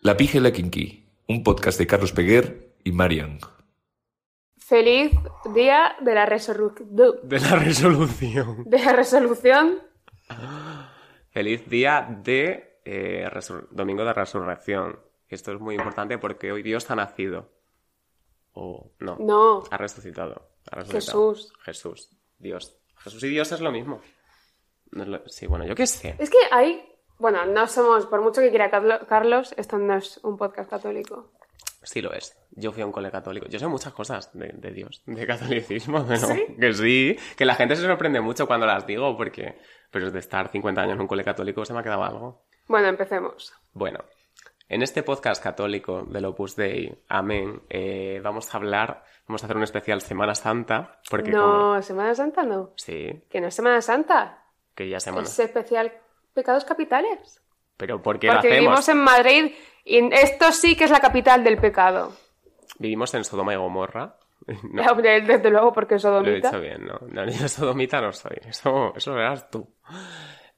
La Pija y la Kinky, un podcast de Carlos Peguer y Marian. Feliz día de la resolución. De la resolución. De la resolución. Feliz día de eh, resur- Domingo de Resurrección. Esto es muy importante porque hoy Dios ha nacido. O no. No. Ha resucitado. Ha resucitado. Jesús. Jesús. Dios. Jesús y Dios es lo mismo. No es lo- Sí, bueno, yo qué sé. Es que hay. Bueno, no somos, por mucho que quiera Carlo- Carlos, esto no es un podcast católico. Sí lo es. Yo fui a un cole católico. Yo sé muchas cosas de, de Dios, de catolicismo, pero ¿Sí? que sí. Que la gente se sorprende mucho cuando las digo porque... Pero de estar 50 años en un cole católico se me ha quedado algo. Bueno, empecemos. Bueno, en este podcast católico del Opus Dei, amén, eh, vamos a hablar, vamos a hacer un especial Semana Santa, porque no, como... Semana Santa no. Sí, Que no es Semana Santa. que ya Semana... Es especial Pecados Capitales. Pero ¿por qué lo Porque hacemos? vivimos en Madrid y esto sí que es la capital del pecado. Vivimos en Sodoma y Gomorra. No, Desde luego, porque lo he sodomita. dicho bien, ¿no? No, yo sodomita no soy, eso, eso lo eras tú.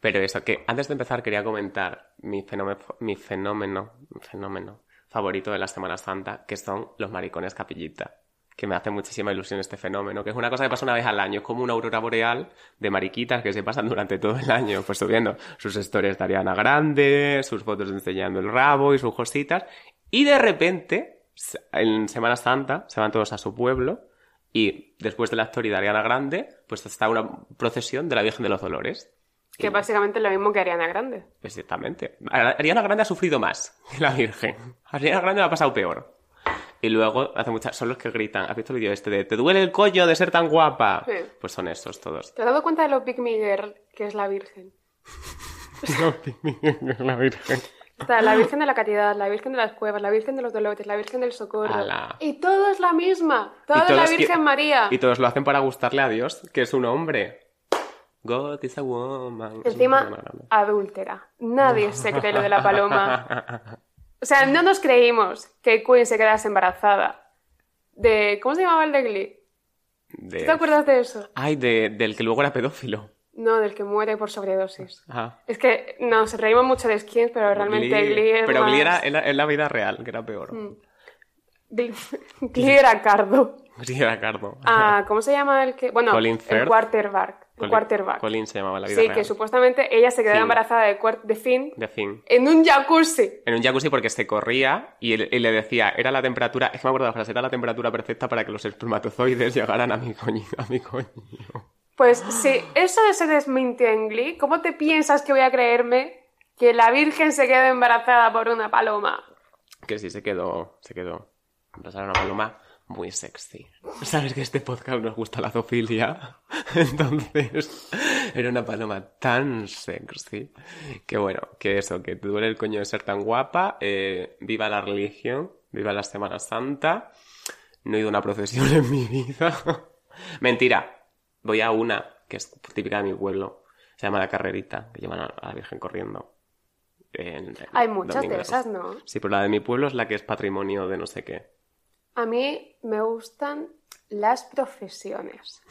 Pero eso, que antes de empezar quería comentar mi fenómeno, mi fenómeno, fenómeno favorito de la Semana Santa, que son los maricones capillita. Que me hace muchísima ilusión este fenómeno, que es una cosa que pasa una vez al año, es como una aurora boreal de mariquitas que se pasan durante todo el año, pues subiendo sus historias de Ariana Grande, sus fotos enseñando el rabo y sus cositas, y de repente, en Semana Santa, se van todos a su pueblo, y después de la historia de Ariana Grande, pues está una procesión de la Virgen de los Dolores. Que básicamente es lo mismo que Ariana Grande. Exactamente. Ariana Grande ha sufrido más que la Virgen. Ariana Grande lo ha pasado peor. Y luego hace muchas. Son los que gritan. ¿Has visto el vídeo este de ¿Te duele el coño de ser tan guapa? Sí. Pues son esos todos. ¿Te has dado cuenta de lo Big Miguel que es la Virgen? la Virgen. Está la Virgen de la Caridad, la Virgen de las Cuevas, la Virgen de los Dolores, la Virgen del Socorro. Ala. Y todo es la misma. Todo es la Virgen qui- María. Y todos lo hacen para gustarle a Dios, que es un hombre. God is a woman. Encima, adúltera. Nadie se cree lo de la paloma. O sea, no nos creímos que Queen se quedase embarazada. De... ¿Cómo se llamaba el de Glee? De- ¿Te acuerdas de eso? Ay, de- del que luego era pedófilo. No, del que muere por sobredosis. Ah. Es que nos reímos mucho de Skins, pero realmente Glee, es Pero Glee era en la, en la vida real, que era peor. Mm. Glee, Glee era Cardo. Sí, era Cardo. Ah, ¿cómo se llama el que...? Bueno, Colin el quarterback. Quarterback. Colin se llamaba la vida Sí, real. que supuestamente ella se quedó Finn. embarazada de, de Finn De fin. en un jacuzzi. En un jacuzzi porque se corría y, él- y le decía, era la temperatura, es que me acuerdo de la frase, era la temperatura perfecta para que los espermatozoides llegaran a mi coño. A mi coño. Pues si eso se desmintió en Glee, ¿cómo te piensas que voy a creerme que la Virgen se quedó embarazada por una paloma? Que sí, se quedó, se quedó. Empezaron una paloma muy sexy. Sabes que este podcast nos gusta la zoofilia. Entonces, era una paloma tan sexy. Que bueno, que eso, que te duele el coño de ser tan guapa. eh, viva la religión, viva la Semana Santa. No he ido a una procesión en mi vida. Mentira. Voy a una que es típica de mi pueblo. Se llama la carrerita, que llevan a la Virgen corriendo. En- Hay muchas de esas, ¿no? Sí, pero la de mi pueblo es la que es patrimonio de no sé qué. A mí me gustan las profesiones.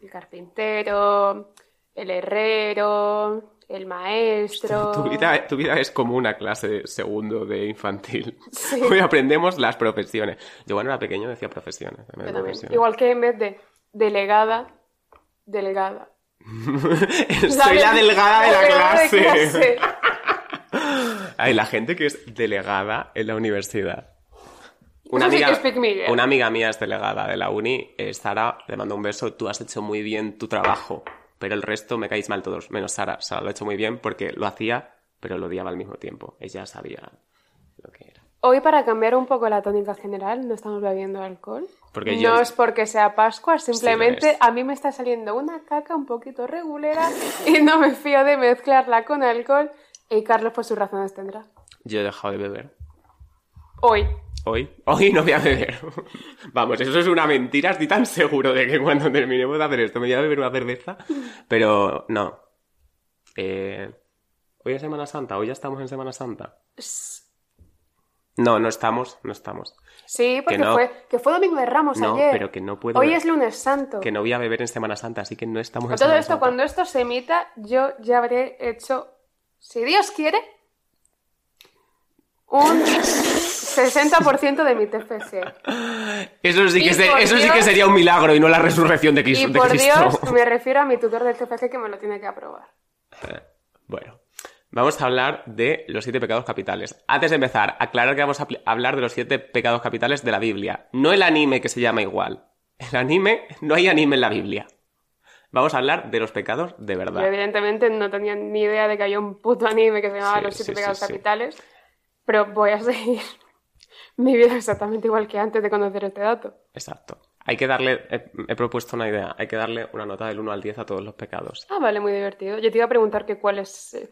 El carpintero, el herrero, el maestro. Tu vida, tu vida es como una clase de segundo de infantil. Sí. Hoy aprendemos las profesiones. Yo cuando era pequeño decía profesiones. también. Igual que en vez de delegada, delegada. Soy la delgada de la de clase. clase. Ay, la gente que es delegada en la universidad. Una Eso sí amiga, que es una amiga mía es delegada de la uni, eh, Sara, le mando un beso, tú has hecho muy bien tu trabajo, pero el resto me caéis mal todos, menos Sara. Sara lo ha hecho muy bien porque lo hacía, pero lo odiaba al mismo tiempo. Ella sabía lo que era. Hoy, para cambiar un poco la tónica general, no estamos bebiendo alcohol. Porque no yo- es porque sea Pascua, simplemente a mí me está saliendo una caca un poquito regulera y no me fío de mezclarla con alcohol. Y Carlos, por sus razones, tendrá. Yo he dejado de beber. Hoy. Hoy, hoy no voy a beber. Vamos, eso es una mentira. Estoy tan seguro de que cuando terminemos de hacer esto me voy a beber una cerveza. Pero no. Eh, hoy es Semana Santa, hoy ya estamos en Semana Santa. No, no estamos, no estamos. Sí, porque no. fue, que fue Domingo de Ramos No, ayer. pero que no puedo Hoy es lunes santo. Que no voy a beber en Semana Santa, así que no estamos Con en todo Semana esto, Santa. cuando esto se emita, yo ya habré hecho, si Dios quiere, un 60% de mi TFC. Eso sí, que, sí sería un milagro y no la resurrección de Cristo. Y de por Cristo. Dios, me refiero a mi tutor del TFC que me lo tiene que aprobar. Bueno, vamos a hablar de los siete pecados capitales. Antes de empezar, aclarar que vamos a hablar de los siete pecados capitales de la Biblia. No el anime que se llama igual. El anime, no hay anime en la Biblia. Vamos a hablar de los pecados de Yo verdad. evidentemente no tenía ni idea de que había un puto anime que se llamaba Sí, Los Siete sí, Pecados. Capitales, pero voy a seguir mi vida exactamente igual que antes de conocer este dato. Exacto. Hay que darle, he, he propuesto una idea, hay que darle una nota del 1 al 10 a todos los pecados. Ah, vale, muy divertido. Yo te iba a preguntar que cuál es, eh,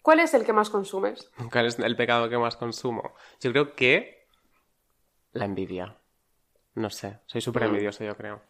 cuál es el que más consumes. ¿Cuál es el pecado que más consumo? Yo creo que la envidia. No sé, soy súper Mm. envidioso yo creo.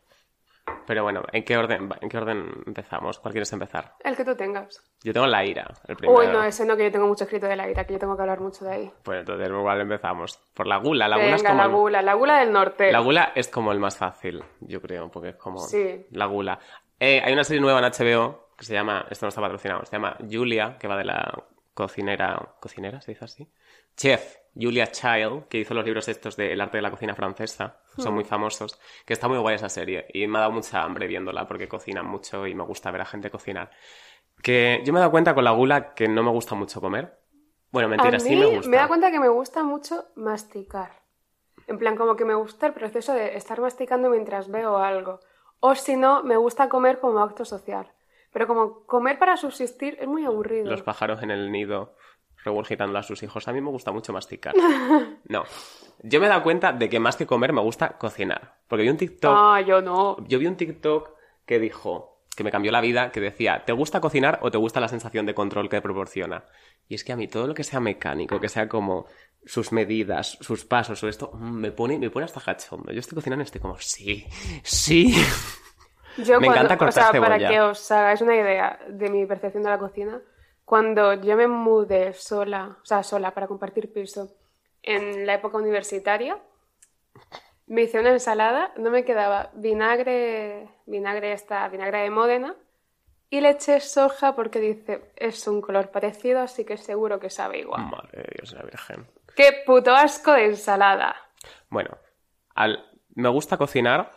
Pero bueno, ¿en qué orden, ¿en qué orden empezamos? ¿Cuál quieres empezar? El que tú tengas. Yo tengo la ira, el primero. Uy, no, ese no, que yo tengo mucho escrito de la ira, que yo tengo que hablar mucho de ahí. Pues entonces igual empezamos. Por la gula. La gula es Venga, como la gula, la gula del norte. La gula es como el más fácil, yo creo, porque es como Sí. la gula. Eh, hay una serie nueva en HBO que se llama, esto no está patrocinado, se llama Julia, que va de la cocinera, ¿cocinera se dice así? Chef, Julia Child, que hizo los libros estos de El arte de la cocina francesa, son muy famosos, que está muy guay esa serie y me ha dado mucha hambre viéndola porque cocinan mucho y me gusta ver a gente cocinar. Que yo me he dado cuenta con la gula que no me gusta mucho comer. Bueno, mentira, a sí me gusta. me da cuenta que me gusta mucho masticar. En plan, como que me gusta el proceso de estar masticando mientras veo algo. O si no, me gusta comer como acto social. Pero como comer para subsistir es muy aburrido. los pájaros en el nido regurgitando a sus hijos. A mí me gusta mucho masticar. No. Yo me he dado cuenta de que más que comer me gusta cocinar. Porque vi un TikTok, Ah, yo no. yo vi un TikTok que dijo, que me cambió la vida, que decía, ¿te gusta cocinar o te gusta la sensación de control que proporciona? Y es que a mí todo lo que sea mecánico, que sea como sus medidas, sus pasos o esto, mm, me pone, me pone hasta cachondo. Yo estoy cocinando y estoy como, sí, sí. Yo Me cuando- encanta cortar o sea, para cebolla. que os hagáis una idea de mi percepción de la cocina, cuando yo me mudé sola, o sea, sola para compartir piso en la época universitaria, me hice una ensalada, no me quedaba vinagre, vinagre esta, vinagre de Módena, y le eché soja porque dice, es un color parecido, así que seguro que sabe igual. Madre de Dios, la Virgen. ¡Qué puto asco de ensalada! Bueno, al- me gusta cocinar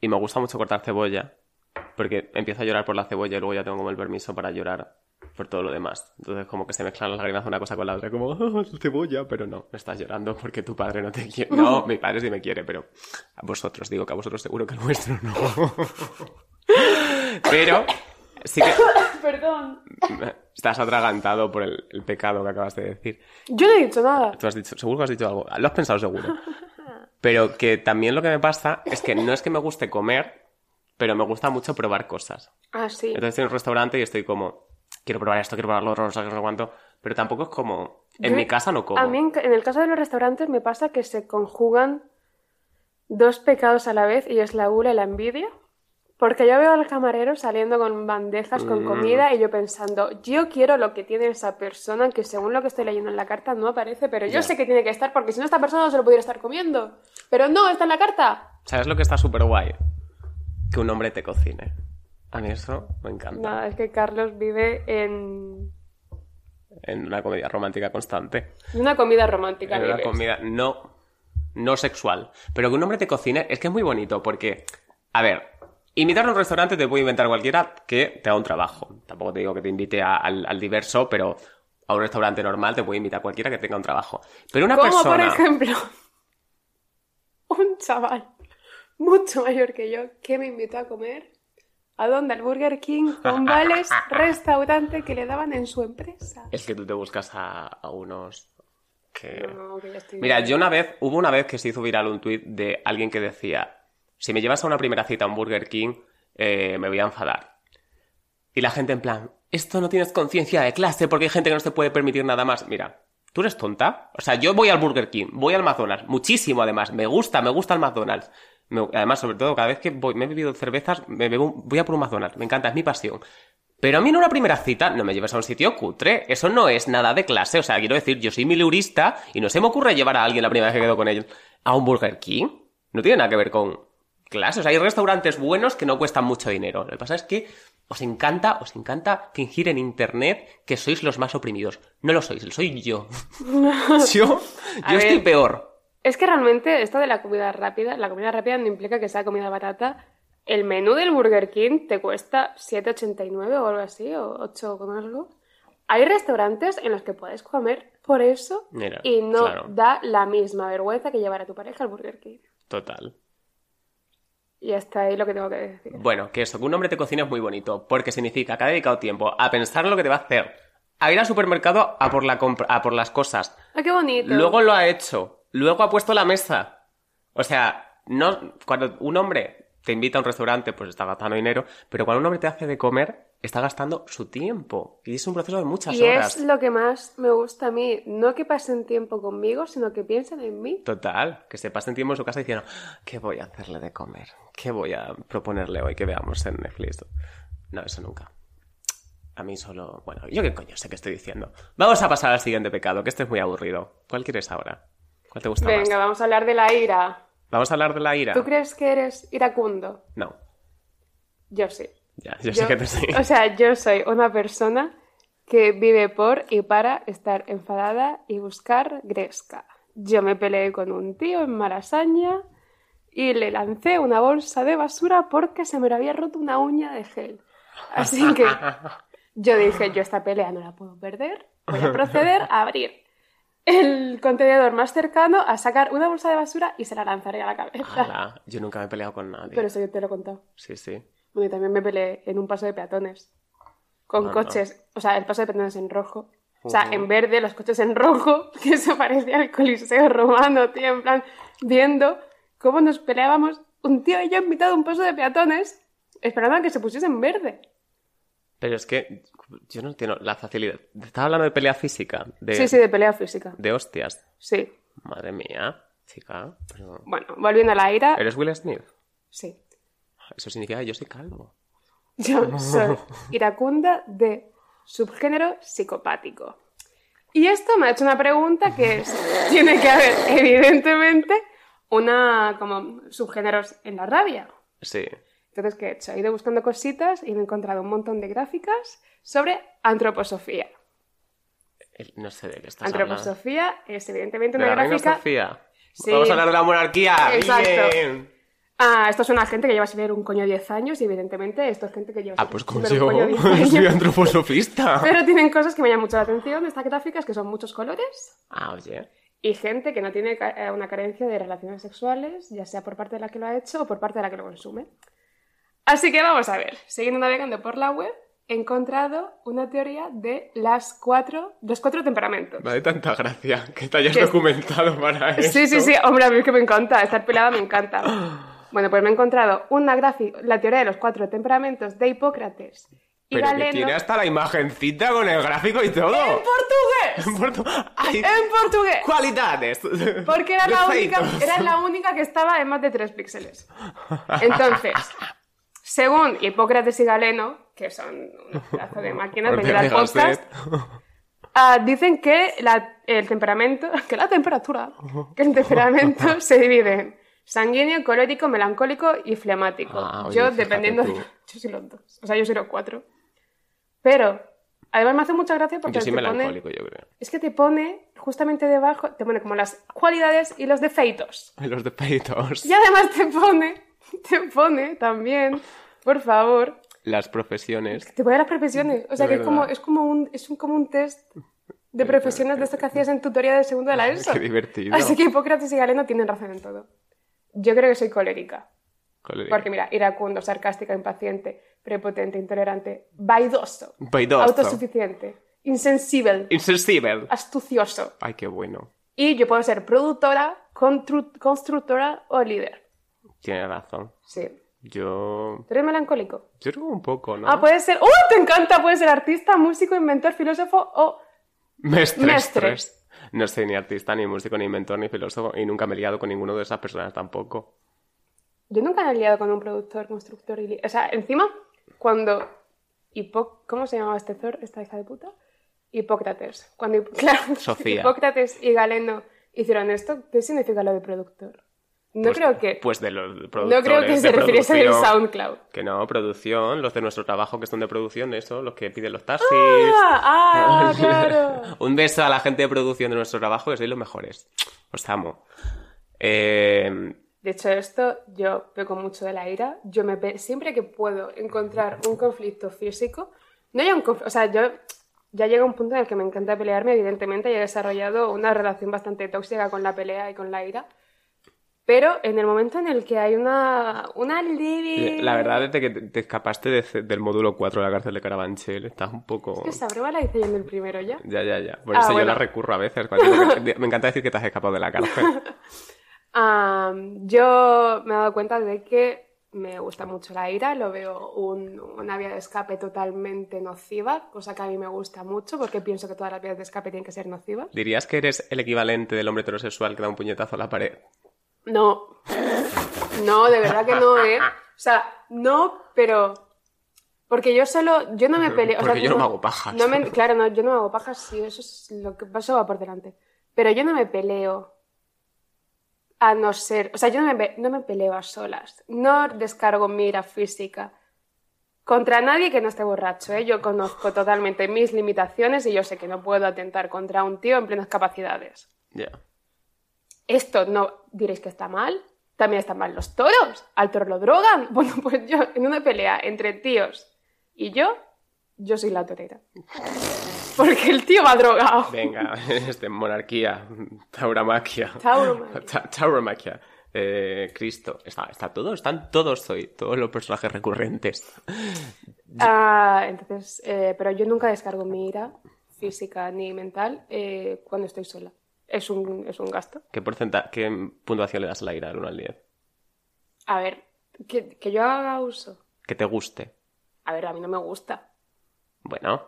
y me gusta mucho cortar cebolla, porque empiezo a llorar por la cebolla y luego ya tengo como el permiso para llorar por todo lo demás. Entonces como que se mezclan las lágrimas una cosa con la otra, como "Ah, cebolla, pero no, me estás llorando porque tu padre no te quiere. No, mi padre sí me quiere, pero a vosotros, digo que a vosotros seguro que al vuestro no. pero sí que Perdón. estás atragantado por el, el pecado que acabas de decir. Yo no he dicho nada. Tú has dicho, seguro que has dicho algo. Lo has pensado seguro. Pero que también lo que me pasa es que no es que me guste comer, pero me gusta mucho probar cosas. Ah, sí. Entonces estoy en un restaurante y estoy como, quiero probar esto, quiero probar lo otro, no sé qué, no sé cuánto. Pero tampoco es como, en Yo- mi casa no como. A mí, en, en el caso de los restaurantes, me pasa que se conjugan dos pecados a la vez y es la gula y la envidia. Porque yo veo al camarero saliendo con bandejas con Mm. comida y yo pensando, yo quiero lo que tiene esa persona que según lo que estoy leyendo en la carta no aparece, pero yo sé que tiene que estar porque si no esta persona no se lo pudiera estar comiendo. Pero no, está en la carta. ¿Sabes lo que está súper guay? Que un hombre te cocine. A mí eso me encanta. Nada, es que Carlos vive en En una comedia romántica constante. una comida romántica. En una comida no, no sexual. Pero que un hombre te cocine es que es muy bonito porque, a ver, invitar a un restaurante te puede inventar cualquiera que te haga un trabajo. Tampoco te digo que te invite a- al, al diverso, pero a un restaurante normal te puede invitar cualquiera que tenga un trabajo. Pero una Como persona... por ejemplo, un chaval mucho mayor que yo que me invitó a comer. ¿A dónde? Al Burger King con vales restaurante que le daban en su empresa. Es que tú te buscas a, a unos que... No, que estoy Mira, yo una vez, hubo una vez que se hizo viral un tuit de alguien que decía, si me llevas a una primera cita a un Burger King, eh, me voy a enfadar. Y la gente en plan, esto no tienes conciencia de clase porque hay gente que no se puede permitir nada más. Mira, ¿tú eres tonta? O sea, yo voy al Burger King, voy al McDonald's, muchísimo además, me gusta, me gusta el McDonald's. Me- además, sobre todo, cada vez que voy, me he bebido cervezas, me bebo voy a por un McDonald's, me encanta, es mi pasión. Pero a mí en una primera cita no me lleves a un sitio cutre. Eso no es nada de clase. O sea, quiero decir, yo soy mileurista y no se me ocurre llevar a alguien la primera vez que quedo con ellos a un Burger King. No tiene nada que ver con clase. O sea, hay restaurantes buenos que no cuestan mucho dinero. Lo que pasa es que Os encanta, os encanta fingir en internet que sois los más oprimidos. No lo sois, lo soy yo. yo, yo estoy peor. Es que realmente esto de la comida rápida, la comida rápida no implica que sea comida barata. El menú del Burger King te cuesta 7,89 o algo así, o 8 con algo. Hay restaurantes en los que puedes comer por eso Mira, y no claro. da la misma vergüenza que llevar a tu pareja al Burger King. Total. Y hasta ahí lo que tengo que decir. Bueno, que eso, que un hombre te cocina es muy bonito, porque significa que ha dedicado tiempo a pensar en lo que te va a hacer, a ir al supermercado a por, la compra- a por las cosas, ¡Ah, qué bonito! luego lo ha hecho, luego ha puesto la mesa. O sea, no, cuando un hombre te invita a un restaurante, pues está gastando dinero, pero cuando un hombre te hace de comer, está gastando su tiempo. Y es un proceso de muchas y horas. es lo que más me gusta a mí. No que pasen tiempo conmigo, sino que piensen en mí. Total, que se pasen tiempo en su casa diciendo, ¿qué voy a hacerle de comer? ¿Qué voy a proponerle hoy que veamos en Netflix? No, eso nunca. A mí solo... Bueno, yo qué coño sé qué estoy diciendo. Vamos a pasar al siguiente pecado, que este es muy aburrido. ¿Cuál quieres ahora? ¿Cuál te gusta Venga, más? vamos a hablar de la ira. Vamos a hablar de la ira. ¿Tú crees que eres iracundo? No, Yo sí. ya, yo, sé que te sí. O sea, yo soy una persona que vive por y para estar enfadada y buscar gresca. Yo me peleé con un tío en Malasaña y le lancé una bolsa de basura porque se me había roto una uña de gel. Así que yo dije, yo esta pelea no la puedo perder, voy a proceder a abrir el contenedor más cercano, a sacar una bolsa de basura y se la lanzaré a la cabeza. Ala, yo nunca me he peleado con nadie. Pero eso yo te lo he contado. Sí, sí. Bueno, y también me peleé en un paso de peatones. Con coches. O sea, el paso de peatones en rojo. O sea, Ujú. en verde, los coches en rojo. Que eso parecía el coliseo romano, tío. En plan, viendo cómo nos peleábamos un tío y yo en mitad de un paso de peatones. Esperando a que se pusiese en verde. Pero es que yo no entiendo la facilidad. Estaba hablando de pelea física, de, Sí, sí, de pelea física. de hostias. Sí. Madre mía, chica. pero- Bueno, volviendo a la ira. ¿Eres Will Smith? Sí. Eso significa que yo soy calvo. Yo soy iracunda de subgénero psicopático. Y esto me ha hecho una pregunta que es, tiene que haber, evidentemente, una como subgéneros en la rabia. Sí. Entonces, ¿qué he hecho? He ido buscando cositas y me he encontrado un montón de gráficas sobre antroposofía. No sé de qué estás hablando. Antroposofía es evidentemente ¿De una gráfica... Sí. Vamos a hablar de la monarquía. Exacto. Bien. Ah, esto es una gente que lleva sin ver un coño 10 años y evidentemente esto es gente que lleva Ah, pues como un yo. coño 10 años. Soy antroposofista. Pero tienen cosas que me llaman mucho la atención de estas gráficas, que son muchos colores Ah, oye. y gente que no tiene eh, una carencia de relaciones sexuales, ya sea por parte de la que lo ha hecho o por parte de la que lo consume. Así que vamos a ver, siguiendo navegando por la web, he encontrado una teoría de las cuatro, los cuatro temperamentos. Me da tanta gracia que te hayas Que- documentado para esto. Sí, sí, sí, hombre, a mí es que me encanta, estar pelada me encanta. Bueno, pues me he encontrado una gráfica, la teoría de los cuatro temperamentos de Hipócrates y Pero que Galeno tiene hasta la imagencita con el gráfico y todo. en portugués. En portu- ¡Ay! En portugués. ¡Cualidades! Porque era la, única, era la única que estaba en más de 3 píxeles. Entonces, según Hipócrates y Galeno, que son un pedazo de máquinas de llevar y podcast, ah, dicen que la- el temperamento, que la temperatura, que el temperamento se divide en sanguíneo, colérico, melancólico y flemático. Ah, oye, yo, dependiendo, de- yo soy los dos, o sea, yo soy los cuatro. Pero, además me hace mucha gracia porque Yo soy te pone- melancólico, yo creo. es que te pone justamente debajo, te pone como las cualidades y los defeitos. Los defeitos. Y además te pone, te pone también, por favor, Las profesiones. te pone las profesiones. O sea De que es como, es como un, es un, como un test de profesiones de esto que hacías en tutoría de segundo de la ESO. Qué divertido. Así que Hipócrates y Galeno tienen razón en todo. Yo creo que soy colérica. Colérico. Porque mira, iracundo, sarcástica, impaciente, prepotente, intolerante, vaidoso, Vaidoso. autosuficiente, insensible, Insensible. astucioso. Ay, qué bueno. Y yo puedo ser productora, constru- constructora o líder. Tienes razón. Sí. Yo. ¿Tú eres melancólico? Yo creo un poco, ¿no? Ah, puede ser. ¡Oh, te encanta! Puede ser artista, músico, inventor, filósofo o. Mestres. Mestres. No soy ni artista, ni músico, ni inventor, ni filósofo. Y nunca me he liado con ninguno de esas personas tampoco. Yo nunca me he liado con un productor, constructor y. O sea, encima, cuando. Hipo... ¿Cómo se llamaba este Thor, esta hija de puta? Hipócrates. Cuando Hip- claro, Sofía. Hipócrates y Galeno hicieron esto, ¿qué significa lo de productor? No Pues- creo que... Pues de los no productores. creo que se refiriese al. SoundCloud. Que no, producción, los de nuestro trabajo que son de producción, eso, los que piden los taxis. ¡Ah! ¡Ah! ¡Claro! Un beso a la gente de producción de nuestro trabajo, que sois los mejores. Os amo. Eh, De hecho, esto yo peco mucho de la ira. Yo me siempre que puedo encontrar un conflicto físico, no hay un conf- o sea, yo ya llega un punto en el que me encanta pelearme, evidentemente, y he desarrollado una relación bastante tóxica con la pelea y con la ira. Pero en el momento en el que hay una, una leve... la verdad, desde que te te escapaste de- del módulo 4 de la cárcel de Carabanchel, estás un poco... Es que esa broma la hice yo en el primero ya. Ya, ya, ya. Por Ah, eso yo la recurro a veces. que- Me encanta decir que te has escapado de la cárcel. Yo me he dado cuenta de que me gusta mucho la ira, lo veo un- una vía de escape totalmente nociva, cosa que a mí me gusta mucho porque pienso que todas las vías de escape tienen que ser nocivas. ¿Dirías que eres el equivalente del hombre heterosexual que da un puñetazo a la pared? No, no, de verdad que no, ¿eh? O sea, no, pero... Porque yo solo, yo no me peleo. o sea, Porque yo no me hago pajas. no me- claro, no, yo no me hago pajas, sí, eso es lo que pasó va por delante. Pero yo no me peleo a no ser, o sea, yo no me, no me peleo a solas, no descargo mi ira física contra nadie que no esté borracho, ¿eh? Yo conozco totalmente mis limitaciones y yo sé que no puedo atentar contra un tío en plenas capacidades. Ya. Esto no diréis que está mal. También están mal los toros. Al toro lo drogan. Bueno, pues yo, en una pelea entre tíos y yo, yo soy la torera. Porque el tío va drogado. Venga, este, monarquía, tauramaquia. Tauromaquia. Ta- Tauromaquia. Eh, Cristo. Está, está todo, están todos hoy, todos los personajes recurrentes. Ah, entonces, eh, pero yo nunca descargo mi ira física ni mental eh, cuando estoy sola. Es un, es un gasto. ¿Qué, porcenta qué puntuación le das a la ira del 1 al 10? A ver, que, que yo haga uso. Que te guste. A ver, a mí no me gusta. Bueno,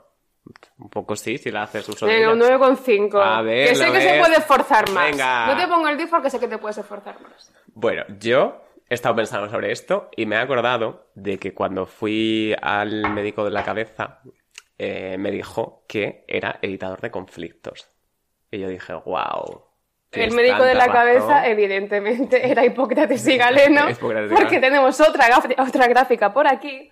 un poco sí, si la haces uso Venga, ella. un 9,5. A ver, Que sé que se puede esforzar más. Venga. No te pongo el 10 porque sé que te puedes esforzar más. Bueno, yo he estado pensando sobre esto y me he acordado de que cuando fui al médico de la cabeza eh, me dijo que era evitador de conflictos. Y yo dije, wow. El médico de la cabeza, evidentemente, era Hipócrates y Galeno, Hipócrates y porque Galeno. tenemos otra, otra gráfica por aquí.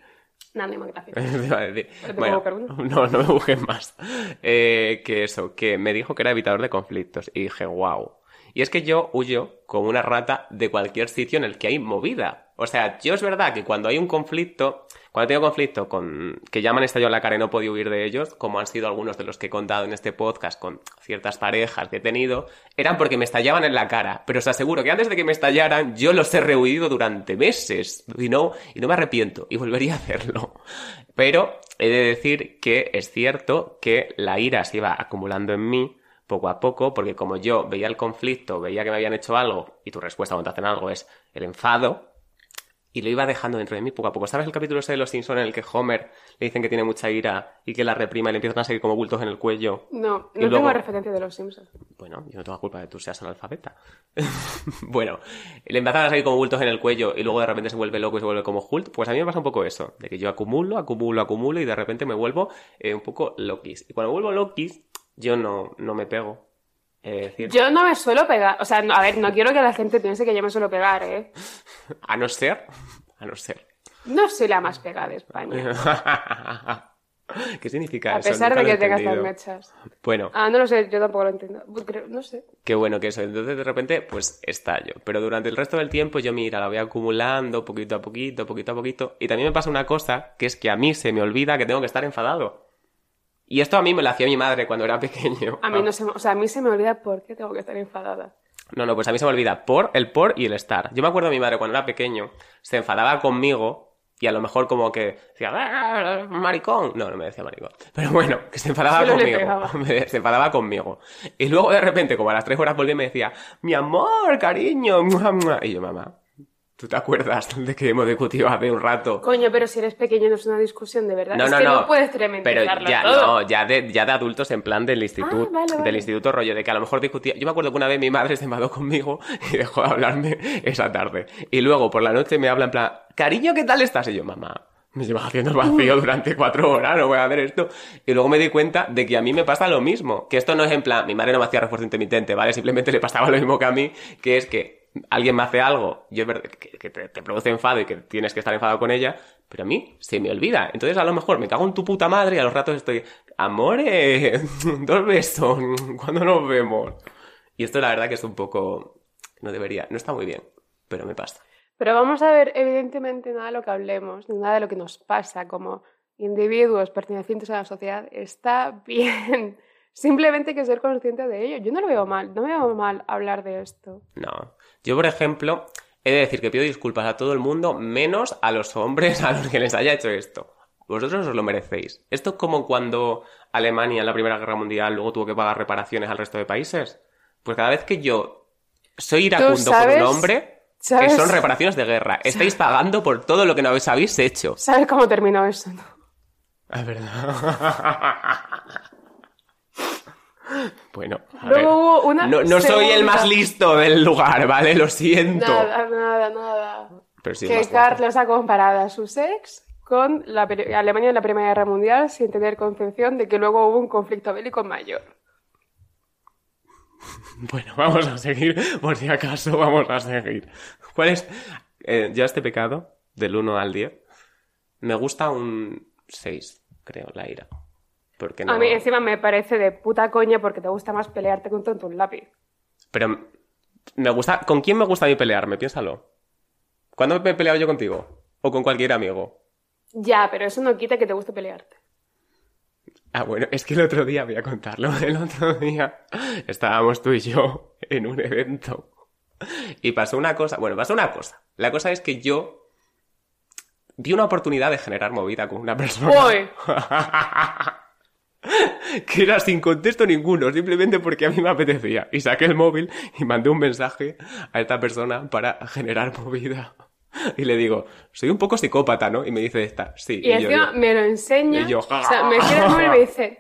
No, no hay más gráfica. Te iba a decir. ¿Te puedo Bueno, no, no me busques más. Eh, que eso, que me dijo que era evitador de conflictos. Y dije, wow. Y es que yo huyo como una rata de cualquier sitio en el que hay movida. O sea, yo es verdad que cuando hay un conflicto, cuando tengo conflicto con que ya me han estallado en la cara y no he podido huir de ellos, como han sido algunos de los que he contado en este podcast con ciertas parejas que he tenido, eran porque me estallaban en la cara. Pero os aseguro que antes de que me estallaran, yo los he rehuido durante meses. Y no, y no me arrepiento. Y volvería a hacerlo. Pero he de decir que es cierto que la ira se iba acumulando en mí poco a poco, porque como yo veía el conflicto, veía que me habían hecho algo, y tu respuesta cuando te hacen algo es el enfado, y lo iba dejando dentro de mí poco a poco. ¿Sabes el capítulo ese de Los Simpsons en el que Homer le dicen que tiene mucha ira y que la reprima y le empiezan a salir como bultos en el cuello? No, no luego- tengo referencia de los Simpsons. Bueno, yo no tengo la culpa de que tú seas analfabeta. bueno, le empiezan a salir como bultos en el cuello y luego de repente se vuelve loco y se vuelve como Hulk. Pues a mí me pasa un poco eso, de que yo acumulo, acumulo, acumulo y de repente me vuelvo eh, un poco loquis. Y cuando vuelvo loquis, yo no, no me pego. Decir, Yo no me suelo pegar. O sea, no- a ver, no quiero que la gente piense que yo me suelo pegar, ¿eh? a no ser, a no ser. No soy la más pegada de España. ¿Qué significa A eso? pesar Nunca de que tengas las mechas. Bueno, Ah, no lo sé, yo tampoco lo entiendo. Creo- no sé. Qué bueno que eso. Entonces de repente, pues estallo. Pero durante el resto del tiempo yo, mira, la voy acumulando poquito a poquito, poquito a poquito. Y también me pasa una cosa, que es que a mí se me olvida que tengo que estar enfadado. Y esto a mí me lo hacía mi madre cuando era pequeño. A mí no se me, o sea, a mí se me olvida por qué tengo que estar enfadada. No, no, pues a mí se me olvida por, el por y el estar. Yo me acuerdo de mi madre cuando era pequeño, se enfadaba conmigo y a lo mejor como que decía, "Ah, maricón. No, no me decía maricón. Pero bueno, que se enfadaba Solo conmigo. se enfadaba conmigo. Y luego de repente, como a las tres horas volvía y me decía, mi amor, cariño. mua, mua". Y yo, mamá, ¿tú te acuerdas de que hemos discutido hace un rato? Coño, pero si eres pequeño no es una discusión de verdad. No, es no, que no. no puedes Pero tremendizarlo ya, todo. no, ya de, ya de adultos en plan del instituto, Ah, vale, vale. del instituto rollo, de que a lo mejor discutía. Yo me acuerdo que una vez mi madre se enfadó conmigo y dejó de hablarme esa tarde. Y luego por la noche me habla en plan, cariño, ¿qué tal estás? Y yo, mamá, me llevas haciendo el vacío durante cuatro horas, no voy a hacer esto. Y luego me di cuenta de que a mí me pasa lo mismo. Que esto no es en plan, mi madre no me hacía refuerzo intermitente, ¿vale? Simplemente le pasaba lo mismo que a mí, que es que alguien me hace algo, yo es que, te, produce enfado y que tienes que estar enfadado con ella, pero a mí se me olvida. Entonces a lo mejor me cago en tu puta madre y a los ratos estoy, amore, dos besos, cuando nos vemos? Y esto la verdad que es un poco, no debería, no está muy bien, pero me pasa. Pero vamos a ver, evidentemente, nada de lo que hablemos, nada de lo que nos pasa como individuos pertenecientes a la sociedad está bien. Simplemente hay que ser consciente de ello. Yo no lo veo mal, no veo mal hablar de esto. No. Yo, por ejemplo, he de decir que pido disculpas a todo el mundo, menos a los hombres a los que les haya hecho esto. Vosotros os lo merecéis. Esto es como cuando Alemania en la Primera Guerra Mundial luego tuvo que pagar reparaciones al resto de países. Pues cada vez que yo soy iracundo con sabes- un hombre, que son reparaciones de guerra. Estáis pagando por todo lo que no habéis, habéis hecho. ¿Sabes cómo terminó eso? no? Es verdad. bueno, a ver. Luego hubo una No, no soy el más listo del lugar, ¿vale? Lo siento. Nada, nada, nada. Pero sí que. Carlos ha comparado a su ex con la Alemania en la Primera Guerra Mundial sin tener concepción de que luego hubo un conflicto bélico mayor. Bueno, vamos a seguir, por si acaso vamos a seguir. ¿Cuál es? eh, ya este pecado, del 1 al 10, me gusta un 6, creo, la ira. Porque no... A mí encima me parece de puta coña porque te gusta más pelearte con tonto un lápiz. Pero me gusta... ¿Con quién me gusta a mí pelearme? Piénsalo. ¿Cuándo me he peleado yo contigo? ¿O con cualquier amigo? Ya, pero eso no quita que te guste pelearte. Ah, bueno, es que el otro día, voy a contarlo, el otro día estábamos tú y yo en un evento y pasó una cosa, bueno, pasó una cosa. La cosa es que yo vi una oportunidad de generar movida con una persona. Que era sin contexto ninguno, simplemente porque a mí me apetecía. Y saqué el móvil y mandé un mensaje a esta persona para generar movida. Y le digo, soy un poco psicópata, ¿no? Y me dice esta, sí. Y yo encima digo, me lo enseña. Y yo, o sea, me gira el móvil y me dice,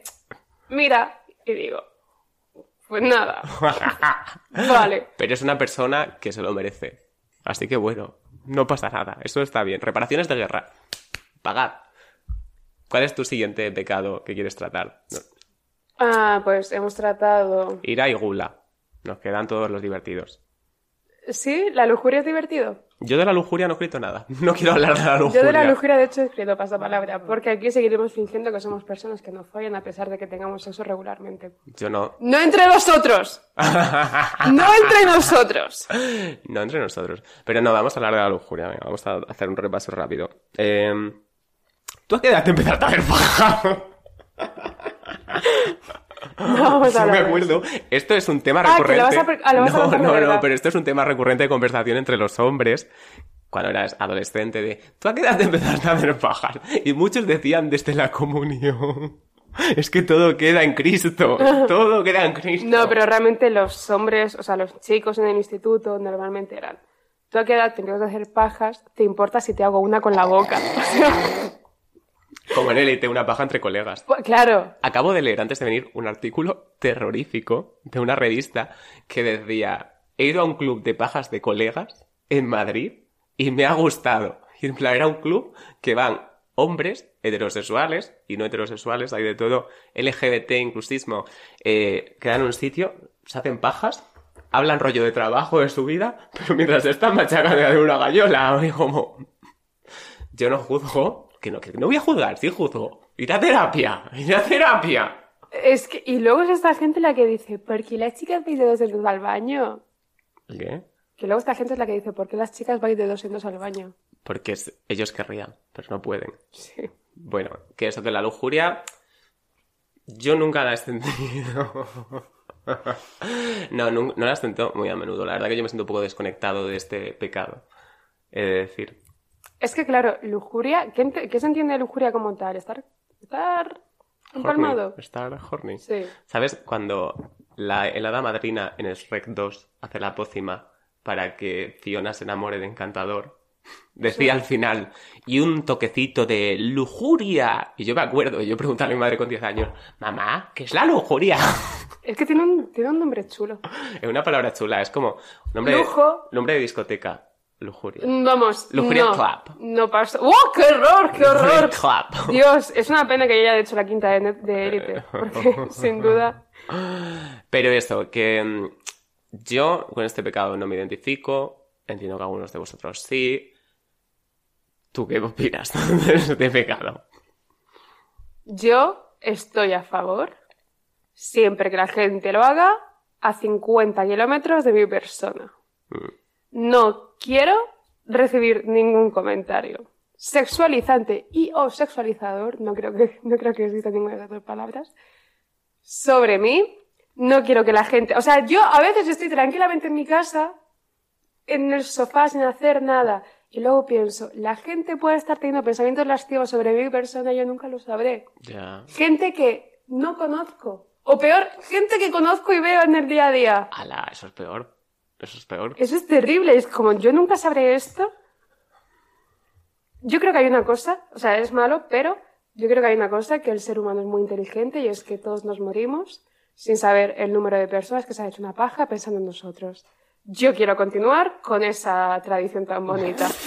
mira. Y digo, pues nada. vale. Pero es una persona que se lo merece. Así que bueno, no pasa nada. Eso está bien. Reparaciones de guerra. Pagad. ¿Cuál es tu siguiente pecado que quieres tratar? No, Ah, pues hemos tratado. Ira y gula. Nos quedan todos los divertidos. Sí, la lujuria es divertido. Yo de la lujuria no he escrito nada. No quiero hablar de la lujuria. Yo de la lujuria, de hecho, he escrito pasapalabra, porque aquí seguiremos fingiendo que somos personas que no follan a pesar de que tengamos sexo regularmente. Yo no. ¡No entre nosotros! ¡No entre nosotros! no entre nosotros. Pero no, vamos a hablar de la lujuria. Venga, vamos a hacer un repaso rápido. Eh, ¿Tú a qué edad te empezaste a ver paja? No Sí a me acuerdo. Esto es un tema Ah, recurrente. lo vas a pre- ah, lo vas a no, no, no, pero esto es un tema recurrente de conversación entre los hombres cuando eras adolescente de ¿tú a qué edad te empezaste a ver pajas? Y muchos decían desde la comunión. Es que todo queda en Cristo. Todo queda en Cristo. No, pero realmente los hombres, o sea, los chicos en el instituto normalmente eran. Tú a qué edad te empiezas a hacer pajas, te importa si te hago una con la boca. Como en élite, una paja entre colegas. Pues, claro. Acabo de leer antes de venir un artículo terrorífico de una revista que decía, he ido a un club de pajas de colegas en Madrid y me ha gustado. Y en plan, era un club que van hombres heterosexuales y no heterosexuales, hay de todo, LGBT, inclusismo, eh, quedan en un sitio, se hacen pajas, hablan rollo de trabajo, de su vida, pero mientras están machacando de una gallola, y como... Yo no juzgo, que no, que no voy a juzgar, sí juzgo. Ir a terapia, ir a terapia. Es que, y luego es esta gente la que dice, ¿por qué las chicas vais de dos en dos al baño? ¿Qué? Que luego esta gente es la que dice, ¿por qué las chicas vais de dos en dos al baño? Porque es- ellos querrían, pero no pueden. Sí. Bueno, que eso, que la lujuria. Yo nunca la he sentido. no, nun- no, la he sentido muy a menudo. La verdad que yo me siento un poco desconectado de este pecado. He de decir. Es que, claro, lujuria, ¿qué, se entiende de lujuria como tal? ¿Estar, estar empalmado? Horny, Estar horny. Sí. ¿Sabes cuando la helada madrina en Shrek 2 hace la pócima para que Fiona se enamore de Encantador? Decía al final, y un toquecito de lujuria. Y yo me acuerdo, yo pregunté a mi madre con 10 años, mamá, ¿qué es la lujuria? Es que tiene un, tiene un nombre chulo. es una palabra chula, es como nombre, Lujo. Nombre de discoteca, lujuria. Vamos, Lujuria no, Club. no pasa. ¡Oh, qué horror, qué horror! Club. Dios, es una pena que yo haya hecho la quinta de, de élite, porque sin duda... Pero eso, que mm, Yo con este pecado no me identifico, entiendo que algunos de vosotros sí. ¿Tú qué opinas de este pecado? Yo estoy a favor, siempre que la gente lo haga, a 50 kilómetros de mi persona. Mm. No quiero recibir ningún comentario sexualizante y o sexualizador, no creo que, no creo que exista ninguna de las dos palabras, sobre mí. No quiero que la gente, o sea, yo a veces estoy tranquilamente en mi casa, en el sofá sin hacer nada, y luego pienso, la gente puede estar teniendo pensamientos lascivos sobre mi persona, y yo nunca lo sabré. Ya. Gente que no conozco. O peor, gente que conozco y veo en el día a día. Ala, eso es peor. Eso es peor. Eso es terrible. Es como, yo nunca sabré esto. Yo creo que hay una cosa, o sea, es malo, pero yo creo que hay una cosa que el ser humano es muy inteligente y es que todos nos morimos sin saber el número de personas que se han hecho una paja pensando en nosotros. Yo quiero continuar con esa tradición tan bonita.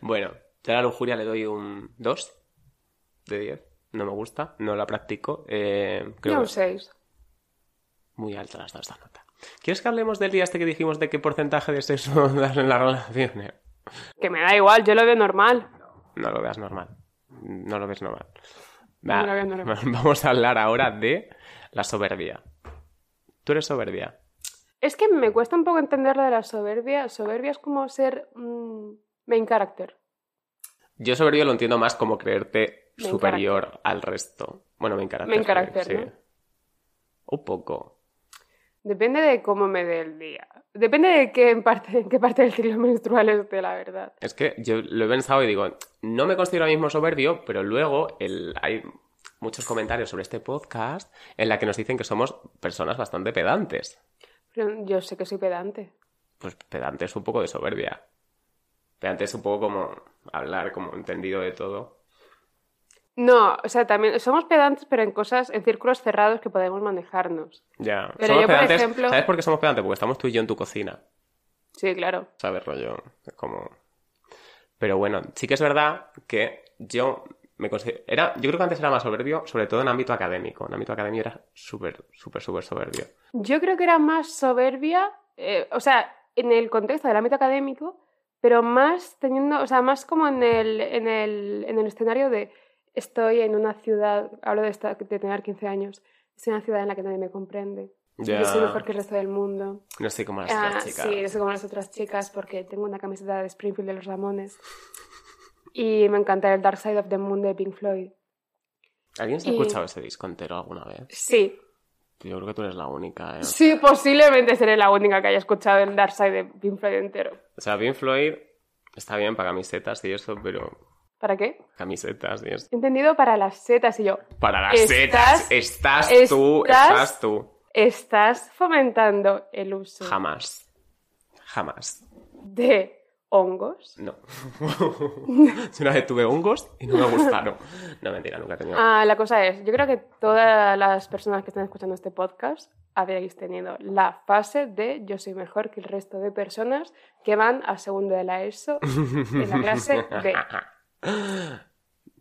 Bueno, yo a la lujuria le doy un 2 de 10. No me gusta, no la practico. Eh, creo Yo un que 6. Muy alta las dos esta nota. ¿Quieres que hablemos del día este que dijimos de qué porcentaje de sexo das en las relaciones? Que me da igual, yo lo veo normal. No lo veas normal. No lo ves normal. No lo veo normal. Vamos a hablar ahora de la soberbia. ¿Tú eres soberbia? Es que me cuesta un poco entender lo de la soberbia. Soberbia es como ser mm, main character. Yo soberbio lo entiendo más como creerte Main superior al resto. Bueno, main character. Main character, sí. ¿no? Un poco. Depende de cómo me dé el día. Depende de qué, en parte, en qué parte del ciclo menstrual esté, la verdad. Es que yo lo he pensado y digo, no me considero ahora mismo soberbio, pero luego el, hay muchos comentarios sobre este podcast en la que nos dicen que somos personas bastante pedantes. Pero yo sé que soy pedante. Pues pedante es un poco de soberbia. Pedante es un poco como hablar, como entendido de todo. No, o sea, también somos pedantes, pero en cosas, en círculos cerrados que podemos manejarnos. Ya. Pero somos yo, por pedantes. ejemplo- ¿Sabes por qué somos pedantes? Porque estamos tú y yo en tu cocina. Sí, claro. ¿Sabes, rollo? Es como... Pero bueno, sí que es verdad que yo me considero... Era, yo creo que antes era más soberbio, sobre todo en ámbito académico. En ámbito académico era súper, súper, súper soberbio. Yo creo que era más soberbia, eh, o sea, en el contexto del ámbito académico, pero más teniendo, o sea, más como en el, en el, en el escenario de estoy en una ciudad, hablo de, esta, de tener 15 años, estoy en una ciudad en la que nadie me comprende. Ya. Yo soy mejor que el resto del mundo. No sé cómo las Ah, otras chicas. sí, yo soy como las otras chicas porque tengo una camiseta de Springfield de los Ramones. Y me encanta el Dark Side of the Moon de Pink Floyd. ¿Alguien se ha y- escuchado ese disco entero alguna vez? Sí, Yo creo que tú eres la única, ¿eh? sí, posiblemente seré la única que haya escuchado el Dark Side de Pink Floyd entero. O sea, Pink Floyd está bien para camisetas y eso, pero... ¿Para qué? Camisetas eso. Entendido para las setas y yo. Para las Estás- setas, estás tú, estás- tú. Estás fomentando el uso Jamás. Jamás. de hongos. No. Una vez tuve hongos y no me gustaron. No, mentira, nunca he tenido. Ah, la cosa es, yo creo que todas las personas que están escuchando este podcast habéis tenido la fase de yo soy mejor que el resto de personas que van a segundo de la ESO en la clase B.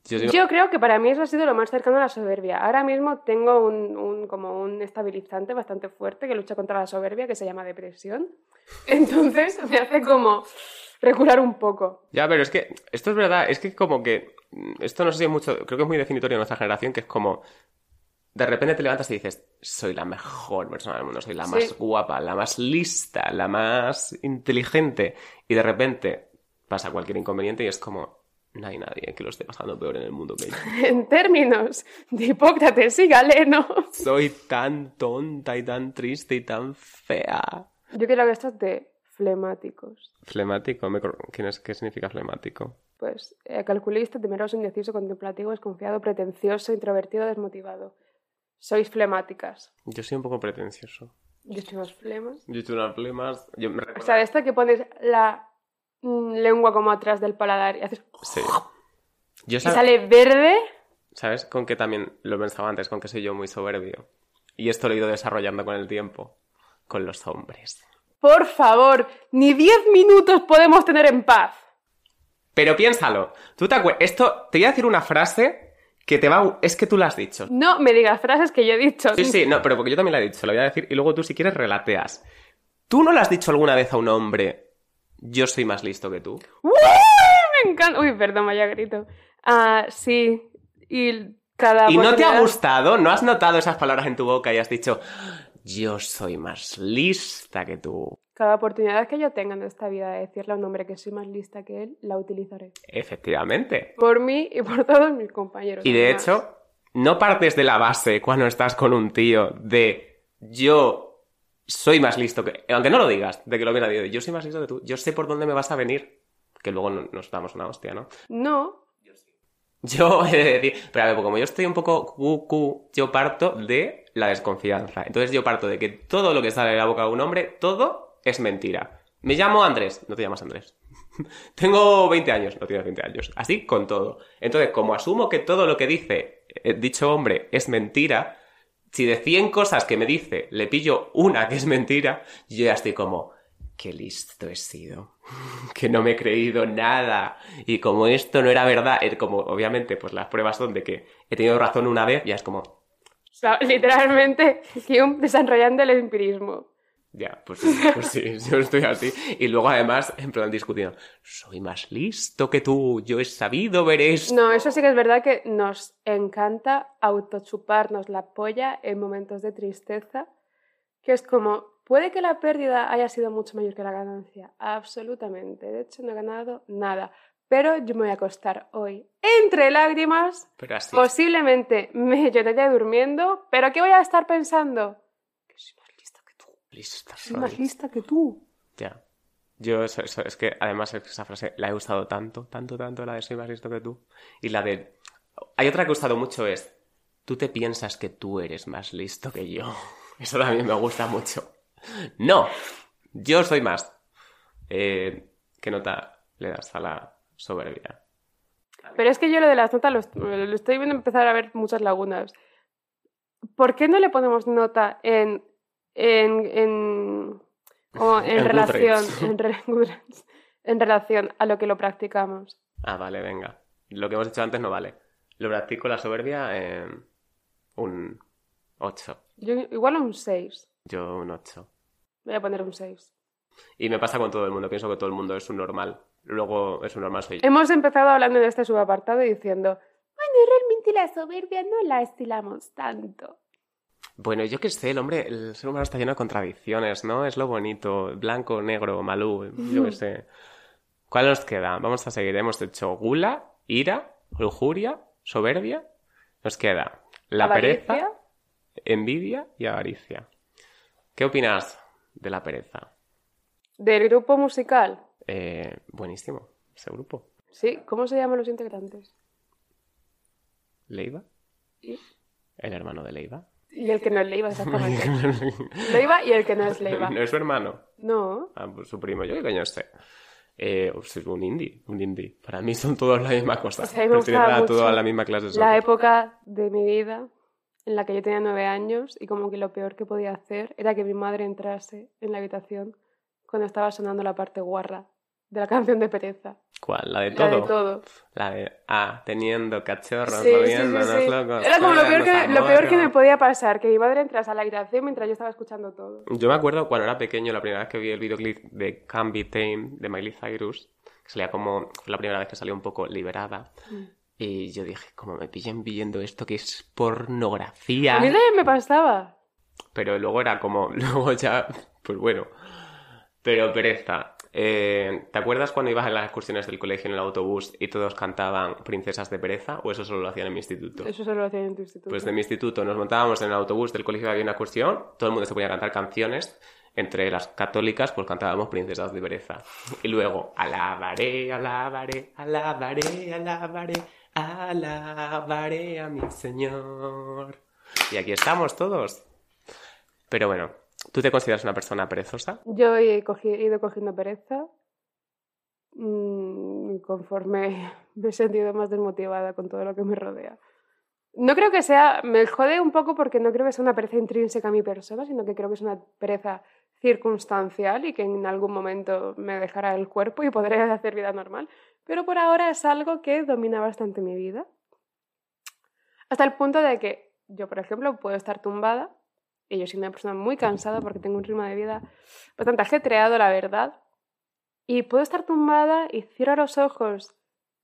Yo digo- Yo creo que para mí eso ha sido lo más cercano a la soberbia. Ahora mismo tengo un, un- como un estabilizante bastante fuerte que lucha contra la soberbia que se llama depresión. Entonces me hace como recular un poco. Ya, pero es que esto es verdad, es que como que mm, esto no sé si es mucho, creo que es muy definitorio de nuestra generación, que es como de repente te levantas y dices, soy la mejor persona del mundo, soy la Sí. más guapa, la más lista, la más inteligente, y de repente pasa cualquier inconveniente y es como, no hay nadie que lo esté pasando peor en el mundo que yo. En términos de Hipócrates y Galeno, Soy tan tonta y tan triste y tan fea. yo creo que esto es de flemáticos. Flemático, ¿quién es, ¿qué significa flemático? Pues eh, calculista, temeroso, indeciso, contemplativo, desconfiado, pretencioso, introvertido, desmotivado. Sois flemáticas. Yo soy un poco pretencioso. Yo soy más flemas. Yo tengo unas flemas. Yo me O sea, de esto que pones la lengua como atrás del paladar y haces... Sí. Yo Y sale verde. ¿Sabes con qué también lo pensaba antes? Con que soy yo muy soberbio. Y esto lo he ido desarrollando con el tiempo. Con los hombres. Por favor, ni 10 minutos podemos tener en paz. Pero piénsalo. Tú te Esto, te voy a decir una frase que te va... Es que tú lo has dicho. No me digas frases que yo he dicho. Sí, sí, no, pero porque yo también la he dicho, lo voy a decir y luego tú si quieres relateas. ¿Tú no le has dicho alguna vez a un hombre, yo soy más listo que tú? ¡Uy! Me encanta. Uy, perdón, vaya grito. Ah, sí. Y cada ¿Y no te ha gustado? ¿No has notado esas palabras en tu boca y has dicho, yo soy más lista que tú? Cada oportunidad que yo tenga en esta vida de decirle a un hombre que soy más lista que él, la utilizaré. Efectivamente. Por mí y por todos mis compañeros. Y de además. hecho, no partes de la base cuando estás con un tío de yo soy más listo que... Aunque no lo digas, de que lo hubiera dicho, yo soy más listo que tú, yo sé por dónde me vas a venir. Que luego no- nos damos una hostia, ¿no? No. Yo he de decir, pero a ver, como yo estoy un poco cucu, yo parto de la desconfianza. Entonces yo parto de que todo lo que sale de la boca de un hombre, todo es mentira. Me llamo Andrés, no te llamas Andrés. Tengo 20 años, no tienes 20 años. Así con todo. Entonces, como asumo que todo lo que dice eh, dicho hombre es mentira, si de 100 cosas que me dice le pillo una que es mentira, yo ya estoy como, qué listo he sido. que no me he creído nada. Y como esto no era verdad, como obviamente pues las pruebas son de que he tenido razón una vez, ya es como, O sea, desarrollando el empirismo. Ya, pues sí, pues sí, yo estoy así. Y luego además, en plan discutiendo, soy más listo que tú, yo he sabido ver esto. No, eso sí que es verdad que nos encanta autochuparnos la polla en momentos de tristeza, que es como, puede que la pérdida haya sido mucho mayor que la ganancia, absolutamente, de hecho no he ganado nada, pero yo me voy a acostar hoy entre lágrimas, Pero así. posiblemente me lloraré durmiendo, pero ¿qué voy a estar pensando? Que soy más lista que tú, Lista soy más lista que tú. Ya. Yo, eso, eso- es que además esa frase la he usado tanto, tanto, tanto, la de soy más listo que tú. Y la de. Hay otra que he usado mucho es. Tú te piensas que tú eres más listo que yo. Eso también me gusta mucho. No, yo soy más. Eh, ¿Qué nota le das a la soberbia? Pero es que yo lo de las notas lo, lo estoy viendo empezar a ver muchas lagunas. ¿Por qué no le ponemos nota en, en, en, como en En relación, re- en relación a lo que lo practicamos? Ah, vale, venga. Lo que hemos hecho antes no vale. Lo practico la soberbia en un 8. Yo igual un 6. Yo un 8. Voy a poner un 6. Y me pasa con todo el mundo. Pienso que todo el mundo es un normal. Luego es un normal soy yo. Hemos empezado hablando de este subapartado y diciendo, bueno, realmente la soberbia no la estilamos tanto. Bueno, yo qué sé, el hombre, el ser humano está lleno de contradicciones, ¿no? Es lo bonito. Blanco, negro, malú, yo qué sé. ¿Cuál nos queda? Vamos a seguir. Hemos hecho gula, ira, lujuria, soberbia. Nos queda la Avaricia. pereza, envidia y avaricia. ¿Qué opinas de la pereza? Del grupo musical. Eh, buenísimo, ese grupo. Sí, ¿cómo se llaman los integrantes? ¿Leiva? Y, ¿El hermano de Leiva? Y el que no es Leiva, exactamente. Leiva y el que no es Leiva. ¿No es su hermano? No. Ah, pues su primo, yo qué coño sé. Eh, pues es un indie, un indie. Para mí son todos la misma cosa. O sea, me gustaba a la misma clase La social. época de mi vida en la que yo tenía nueve años y como que lo peor que podía hacer era que mi madre entrase en la habitación cuando estaba sonando la parte guarra de la canción de Pereza. ¿Cuál? ¿La de La todo? de todo. La de, ah, teniendo cachorros, Sí, sí, sí, sí. locos. Era como lo peor, que, lo peor que me podía pasar, que mi madre entrase a la habitación mientras yo estaba escuchando todo. Yo me acuerdo cuando era pequeño, la primera vez que vi el videoclip de Can't Be Tame de Miley Cyrus, que salía como, fue la primera vez que salió un poco liberada. Mm. Y yo dije, como me pillen viendo esto que es pornografía. A mí también me pasaba. Pero luego era como, luego ya, pues bueno. Pero pereza. Eh, ¿Te acuerdas cuando ibas en las excursiones del colegio en el autobús y todos cantaban Princesas de Pereza? ¿O eso solo lo hacían en mi instituto? Eso solo lo hacían en tu instituto. Pues de mi instituto nos montábamos en el autobús del colegio, había una excursión, todo el mundo se ponía a cantar canciones, entre las católicas pues cantábamos Princesas de Pereza. Y luego, alabaré, alabaré, alabaré, alabaré, alabaré a mi Señor. Y aquí estamos todos. Pero bueno, ¿tú te consideras una persona perezosa? Yo he, cogi- he ido cogiendo pereza mm, conforme me he sentido más desmotivada con todo lo que me rodea. No creo que sea, me jode un poco porque no creo que sea una pereza intrínseca a mi persona, sino que creo que es una pereza circunstancial y que en algún momento me dejará el cuerpo y podré hacer vida normal. Pero por ahora es algo que domina bastante mi vida. Hasta el punto de que yo, por ejemplo, puedo estar tumbada y yo soy una persona muy cansada porque tengo un ritmo de vida bastante ajetreado, la verdad. Y puedo estar tumbada y cierro los ojos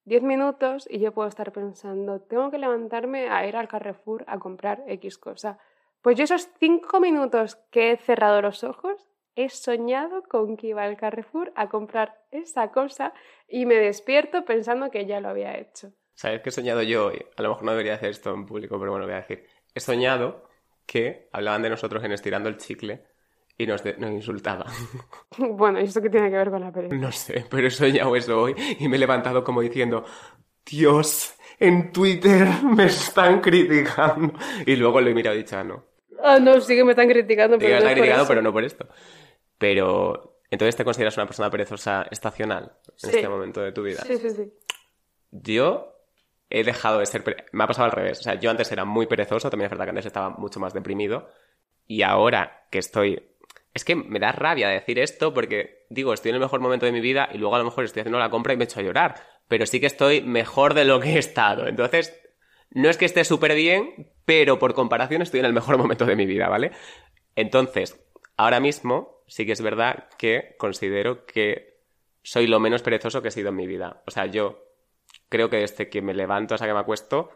10 minutos y yo puedo estar pensando, tengo que levantarme a ir al Carrefour a comprar X cosa. Pues yo esos 5 minutos que he cerrado los ojos, he soñado con que iba al Carrefour a comprar esa cosa y me despierto pensando que ya lo había hecho. ¿Sabes qué he soñado yo hoy? A lo mejor no debería hacer esto en público, pero bueno, voy a decir. He soñado que hablaban de nosotros en Estirando el Chicle y nos, de- nos insultaban. Bueno, ¿y eso qué tiene que ver con la película? No sé, pero he soñado eso hoy y me he levantado como diciendo, Dios, en Twitter me están criticando. Y luego lo he mirado y he dicho, ah, no. Ah, no, sí que me están criticando, Sí, pero me no están es por criticando, pero no por esto. Pero, entonces te consideras una persona perezosa estacional en Sí. este momento de tu vida. Sí, sí, sí. Yo he dejado de ser... pere- Me ha pasado al revés. O sea, yo antes era muy perezoso, también es verdad que antes estaba mucho más deprimido. Y ahora que estoy... Es que me da rabia decir esto porque, digo, estoy en el mejor momento de mi vida y luego a lo mejor estoy haciendo la compra y me echo a llorar. Pero sí que estoy mejor de lo que he estado. Entonces, no es que esté súper bien, pero por comparación estoy en el mejor momento de mi vida, ¿vale? Entonces, ahora mismo sí que es verdad que considero que soy lo menos perezoso que he sido en mi vida. O sea, yo creo que desde que me levanto hasta que me acuesto,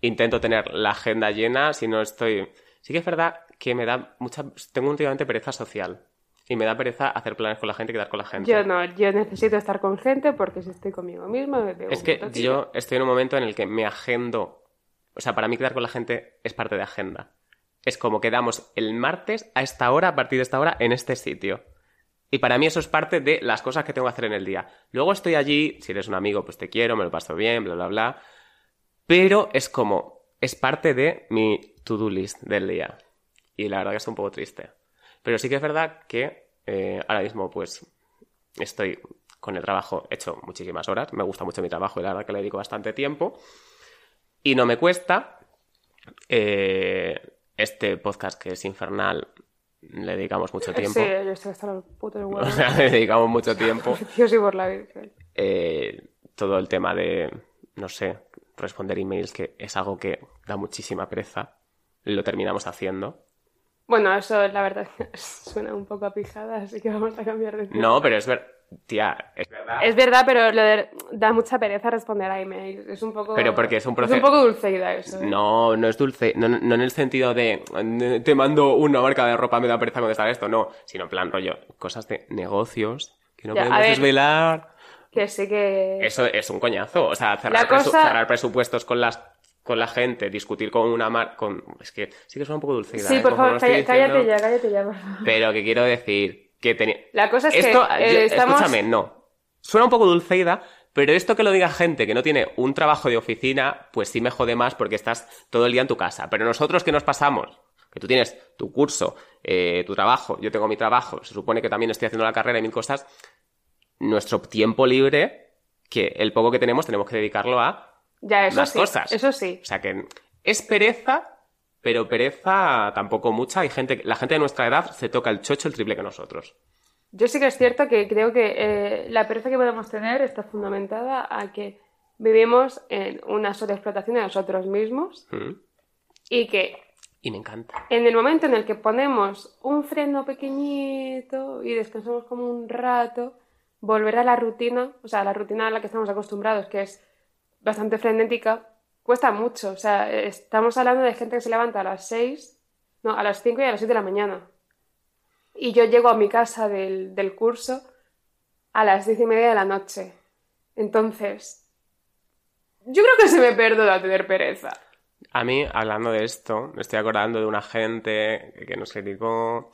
intento tener la agenda llena, si no estoy... Sí que es verdad que me da mucha... Tengo últimamente pereza social. Y me da pereza hacer planes con la gente y quedar con la gente. Yo no, yo necesito estar con gente porque si estoy conmigo misma me Es que yo estoy en un momento en el que me agendo. O sea, para mí quedar con la gente es parte de agenda. Es como quedamos el martes a esta hora, a partir de esta hora, en este sitio. Y para mí eso es parte de las cosas que tengo que hacer en el día. Luego estoy allí, si eres un amigo, pues te quiero, me lo paso bien, bla, bla, bla. Pero es como, es parte de mi to-do list del día. Y la verdad que es un poco triste. Pero sí que es verdad que eh, ahora mismo, pues, estoy con el trabajo hecho muchísimas horas. Me gusta mucho mi trabajo y la verdad que le dedico bastante tiempo. Y no me cuesta. Eh, este podcast que es infernal, le dedicamos mucho tiempo. Sí, yo estoy hasta los putos O huevos. sea, le dedicamos mucho tiempo. Dios y por la Virgen. Eh, todo el tema de, no sé, responder emails, que es algo que da muchísima pereza. Lo terminamos haciendo. Bueno, eso la verdad suena un poco a pijada, así que vamos a cambiar de tema. No, pero es ver... Tía, es verdad. Es verdad, pero lo de- da mucha pereza responder a emails. Es un poco. Pero porque es un Es proceso- un poco dulceida eso. ¿eh? No, no es dulce, no, no en el sentido de te mando una marca de ropa, me da pereza contestar esto, no, sino en plan rollo, cosas de negocios que no Ya, podemos ver. desvelar. Que sí que. Eso es un coñazo, o sea, cerrar, La presu- cosa- cerrar presupuestos con las con la gente, discutir con una marca, con... es que sí que suena un poco dulcida. sí, ¿eh? por Como favor, cállate diciendo. ya, cállate ya, por favor. Pero que quiero decir que tenía... La cosa es Esto, que eh, yo- estamos. escúchame, no. Suena un poco dulceida, pero esto que lo diga gente que no tiene un trabajo de oficina, pues sí me jode más porque estás todo el día en tu casa. Pero nosotros que nos pasamos, que tú tienes tu curso, eh, tu trabajo, yo tengo mi trabajo, se supone que también estoy haciendo la carrera y mil cosas, nuestro tiempo libre, que el poco que tenemos, tenemos que dedicarlo a Ya, eso más sí. cosas. Eso sí. o sea que es pereza, pero pereza tampoco mucha. Hay gente, la gente de nuestra edad se toca el chocho el triple que nosotros. Yo sí que es cierto que creo que eh, la pereza que podemos tener está fundamentada a que vivimos en una sobreexplotación de nosotros mismos ¿Mm? y que Y me encanta. en el momento en el que ponemos un freno pequeñito y descansamos como un rato, volver a la rutina, o sea, a la rutina a la que estamos acostumbrados, que es bastante frenética, cuesta mucho. O sea, estamos hablando de gente que se levanta a las 6, no, a las 5 y a las 7 de la mañana. Y yo llego a mi casa del, del curso a las 10 y media de la noche. Entonces, yo creo que se me perdona tener pereza. A mí, hablando de esto, me estoy acordando de una gente que nos criticó.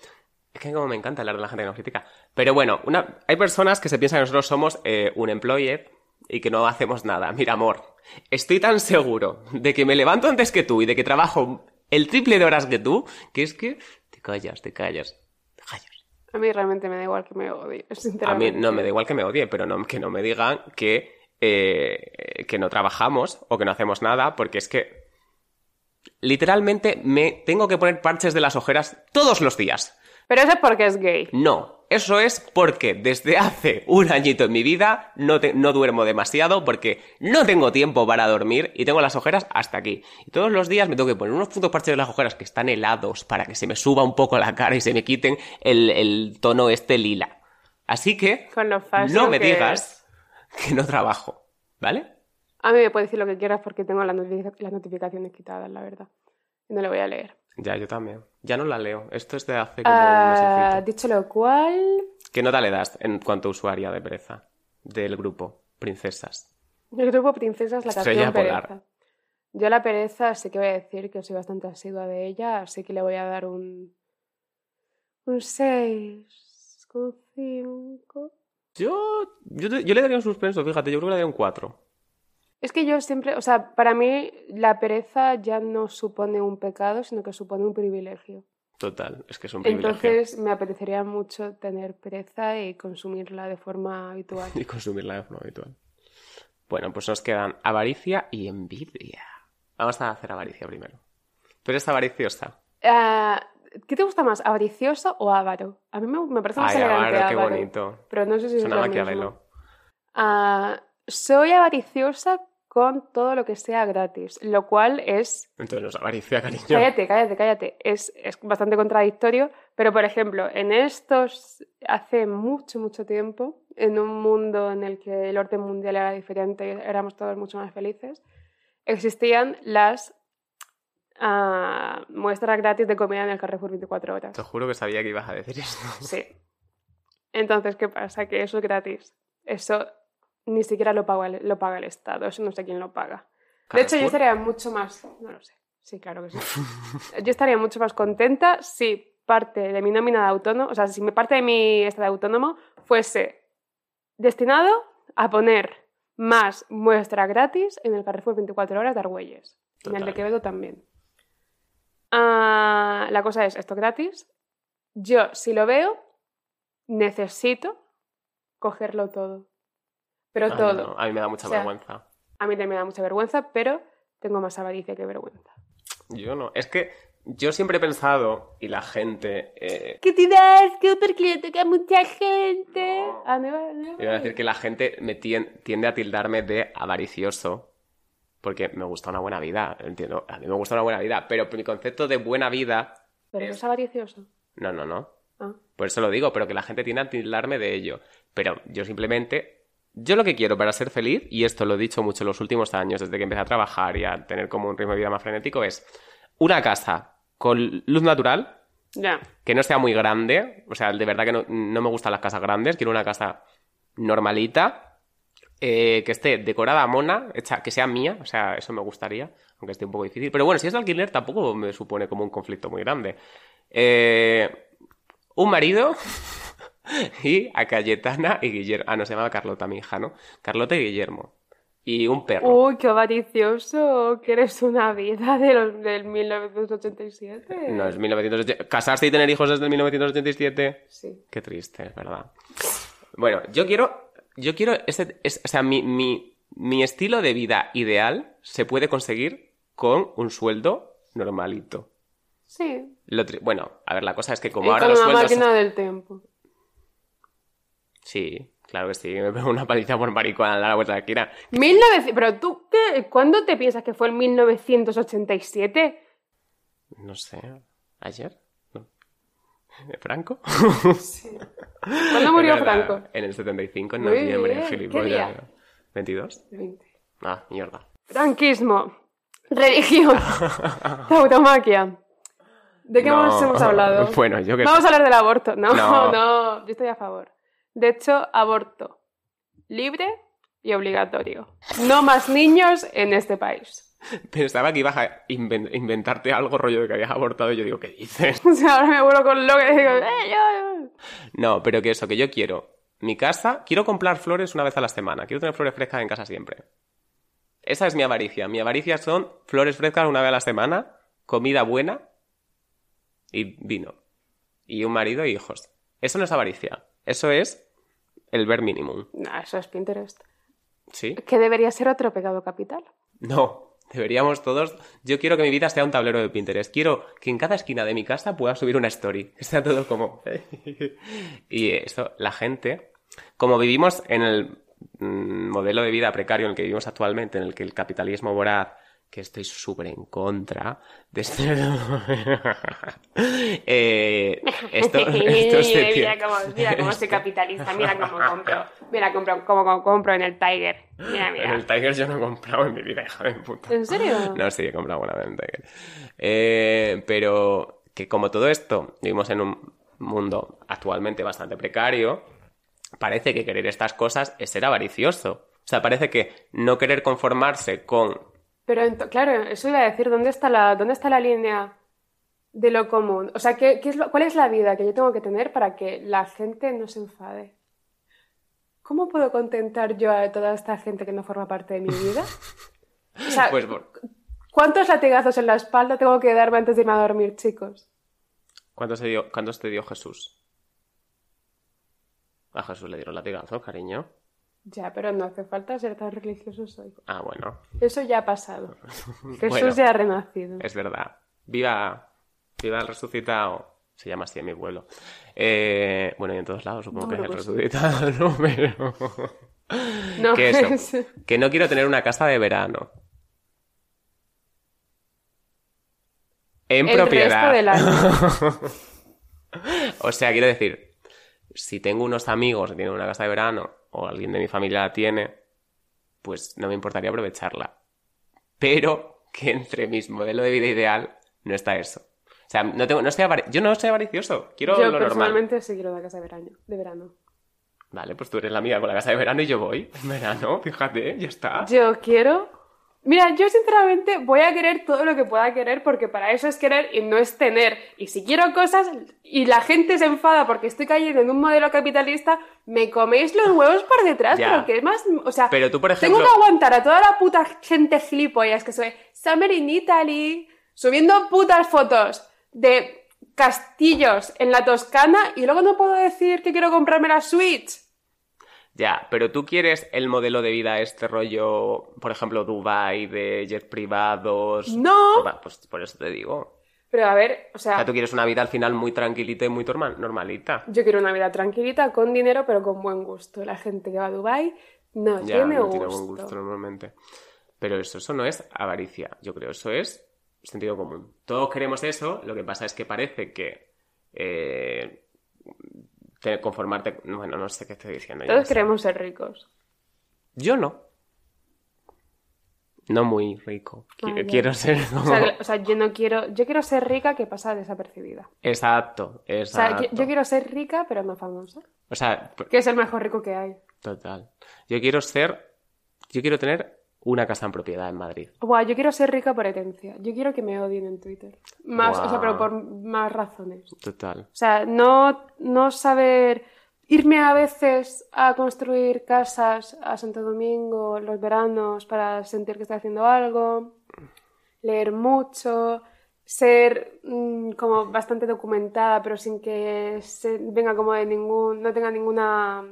Es que como me encanta hablar de la gente que nos critica. Pero bueno, una... hay personas que se piensan que nosotros somos eh, un employee y que no hacemos nada. Mira, amor, estoy tan seguro de que me levanto antes que tú y de que trabajo el triple de horas que tú, que es que te callas, te callas, te callas. A mí realmente me da igual que me odie, A mí no me da igual que me odie, pero no, que no me digan que, eh, que no trabajamos o que no hacemos nada, porque es que literalmente me tengo que poner parches de las ojeras todos los días. Pero eso es porque es gay. No, eso es porque desde hace un añito en mi vida no, te- no duermo demasiado porque no tengo tiempo para dormir y tengo las ojeras hasta aquí. Y todos los días me tengo que poner unos putos parches de las ojeras que están helados para que se me suba un poco la cara y se me quiten el, el tono este lila. Así que Con lo fashion no me que digas que no trabajo, ¿vale? A mí me puedes decir lo que quieras porque tengo las, notific- las notificaciones quitadas, la verdad. Y no lo voy a leer. Ya, yo también. Ya no la leo. Esto es de hace como un Ah, dicho lo cual, ¿Qué nota le das en cuanto a usuaria de pereza del grupo Princesas? el grupo Princesas, la Estrella canción polar. Pereza. Yo la pereza sí que voy a decir que soy bastante asidua de ella, así que le voy a dar un... un 6,5. Yo, yo, te- yo le daría un suspenso, fíjate, yo creo que le daría un 4. Es que yo siempre, o sea, para mí la pereza ya no supone un pecado, sino que supone un privilegio. Total, es que es un privilegio. Entonces me apetecería mucho tener pereza y consumirla de forma habitual. Y consumirla de forma habitual. Bueno, pues nos quedan avaricia y envidia. Vamos a hacer avaricia primero. Tú eres avariciosa. Ah, ¿Qué te gusta más, avaricioso o avaro? A mí me, me parece más Ay, elegante avaro, qué avaro, bonito. Pero no sé si es Suena lo mismo. Ah, soy avariciosa con todo lo que sea gratis, lo cual es Entonces no es avaricia, cariño. Cállate, cállate, cállate. Es, es bastante contradictorio, pero por ejemplo, en estos, hace mucho, mucho tiempo, en un mundo en el que el orden mundial era diferente y éramos todos mucho más felices, existían las ah, muestras gratis de comida en el Carrefour 24 horas. Te juro que sabía que ibas a decir esto. Sí. Entonces, ¿qué pasa? Que eso es gratis. Eso ni siquiera lo paga el, lo paga el Estado, eso no sé quién lo paga. De hecho, yo estaría mucho más. No lo sé. Sí, claro que sí. Yo estaría mucho más contenta si parte de mi nómina de autónomo, o sea, si parte de mi esta de autónomo fuese destinado a poner más muestra gratis en el Carrefour 24 horas de Argüelles. En el de. Quevedo también. Ah, la cosa es, esto es gratis. Yo, si lo veo, necesito cogerlo todo. Pero todo. no, a mí me da mucha O sea, vergüenza. A mí también me da mucha vergüenza, pero tengo más avaricia que vergüenza. Yo no. Es que yo siempre he pensado, y la gente. eh, ¿Qué te das? Que porque le toca a mucha gente. No. Ah, iba- no iba Iba a a decir que la gente me tien- tiende a tildarme de avaricioso. Porque me gusta una buena vida. Entiendo, a mí me gusta una buena vida. Pero mi concepto de buena vida. Pero no es avaricioso. No, no, no. Ah. Por eso lo digo, pero que la gente tiende a tildarme de ello. Pero yo simplemente. Yo lo que quiero para ser feliz, y esto lo he dicho mucho en los últimos años, desde que empecé a trabajar y a tener como un ritmo de vida más frenético, es una casa con luz natural, que no sea muy grande, o sea, de verdad que no, no me gustan las casas grandes, quiero una casa normalita, eh, que esté decorada a mona, hecha, que sea mía, o sea, eso me gustaría, aunque esté un poco difícil. Pero bueno, si es de alquiler tampoco me supone como un conflicto muy grande. Eh, un marido y a Cayetana y Guillermo. Ah, no, se llamaba Carlota, mi hija, ¿no? Carlota y Guillermo. Y un perro. Uy, qué avaricioso. Que eres una vida de los, del 1987. No, es 1980. Casarse y tener hijos desde el 1987. Sí. Qué triste, es verdad. Bueno, yo quiero. Yo quiero. Este, es- o sea, mi, mi, mi estilo de vida ideal se puede conseguir con un sueldo normalito. Sí. Lo bueno, a ver, la cosa es que como y ahora con los una sueldos. máquina del tiempo. Sí, claro que sí, me pego una paliza por maricón a la vuelta de la esquina. 1900... Pero tú, ¿qué? ¿cuándo te piensas que fue el 1987? No sé, ¿ayer? No. ¿Franco? ¿Cuándo murió Franco? En el 75, en Muy noviembre, bien, ¿qué gilipollas. día? ¿22? 20. Ah, mierda. Franquismo. Religión. Tauromaquia. ¿De qué No. más hemos hablado? Bueno, yo que Vamos a hablar del aborto. No, No. no, yo estoy a favor. De hecho, aborto libre y obligatorio. No más niños en este país. Pensaba que ibas a inven- inventarte algo rollo de que habías abortado y yo digo, ¿qué dices? O sea, ahora me vuelvo con lo que digo. "Eh, yo- No, pero que eso, que yo quiero mi casa, quiero comprar flores una vez a la semana, quiero tener flores frescas en casa siempre. Esa es mi avaricia. Mi avaricia son flores frescas una vez a la semana, comida buena y vino. Y un marido y hijos. Eso no es avaricia. Eso es el ver minimum. No, eso es Pinterest. ¿Sí? Que debería ser otro pecado capital. No. Deberíamos todos. Yo quiero que mi vida sea un tablero de Pinterest. Quiero que en cada esquina de mi casa pueda subir una story. Sea todo como. y eso, la gente. Como vivimos en el mm, modelo de vida precario en el que vivimos actualmente, en el que el capitalismo voraz que estoy súper en contra de este... eh, esto, esto se mira, cómo, mira cómo soy capitalista, mira cómo compro, mira compro, cómo compro en el Tiger. Mira, mira. En el Tiger yo no he comprado en mi vida, hija de puta. ¿En serio? No, sí, he comprado buena vez en el Tiger. Eh, pero que como todo esto, vivimos en un mundo actualmente bastante precario, parece que querer estas cosas es ser avaricioso. O sea, parece que no querer conformarse con pero claro, eso iba a decir, ¿dónde está la, dónde está la línea de lo común? O sea, ¿qué, es ¿cuál es la vida que yo tengo que tener para que la gente no se enfade? ¿Cómo puedo contentar yo a toda esta gente que no forma parte de mi vida? O sea, pues ¿cuántos latigazos en la espalda tengo que darme antes de irme a dormir, chicos? ¿Cuántos te dio, ¿cuántos te dio Jesús? A Jesús le dieron latigazos, cariño. Ya, pero no hace falta ser tan religioso hoy. Ah, bueno. Eso ya ha pasado. Jesús ya ha renacido. Es verdad. Viva, viva el resucitado. Se llama así en mi pueblo. Eh, bueno, y en todos lados supongo que es el pues resucitado, ¿no? Pero... No, que eso, que no quiero tener una casa de verano. En el propiedad. Resto del año. o sea, quiero decir, si tengo unos amigos que tienen una casa de verano o alguien de mi familia la tiene, pues no me importaría aprovecharla. Pero que entre mis modelos de vida ideal no está eso. O sea, no tengo, no yo no soy avaricioso, quiero yo lo personalmente sí quiero la casa de verano, de verano. Vale, pues tú eres la amiga con la casa de verano y yo voy en verano, fíjate, ya está. Yo quiero Mira, yo sinceramente voy a querer todo lo que pueda querer porque para eso es querer y no es tener. Y si quiero cosas y la gente se enfada porque estoy cayendo en un modelo capitalista, me coméis los huevos por detrás, porque es más, o sea, Pero tú, por ejemplo... tengo que aguantar a toda la puta gente gilipollas que soy Summer in Italy, subiendo putas fotos de castillos en la Toscana y luego no puedo decir que quiero comprarme la Switch. Ya, pero tú quieres el modelo de vida, este rollo, por ejemplo, Dubai de jet privados. No. Pues por eso te digo. Pero a ver, o sea. O sea, tú quieres una vida al final muy tranquilita y muy normalita. Yo quiero una vida tranquilita, con dinero, pero con buen gusto. La gente que va a Dubai no tiene no gusto. tiene buen gusto normalmente. Pero eso, eso no es avaricia. Yo creo, eso es sentido común. Todos queremos eso, lo que pasa es que parece que. Eh, conformarte. Bueno, no sé qué estoy diciendo. Todos queremos ser ricos. Yo no. No muy rico. Ah, quiero ser. O, sea, yo no quiero. Yo quiero ser rica que pasa desapercibida. Exacto, exacto. O sea, yo, quiero ser rica, pero no famosa. O sea. Que es el mejor rico que hay. Total. Yo quiero ser. Yo quiero tener una casa en propiedad en Madrid. Buah, yo quiero ser rica por herencia. Yo quiero que me odien en Twitter. Más, o sea, pero por más razones. Total. O sea, no, no saber irme a veces a construir casas a Santo Domingo los veranos para sentir que estoy haciendo algo, leer mucho, ser mm, como bastante documentada, pero sin que se venga como de ningún, no tenga ninguna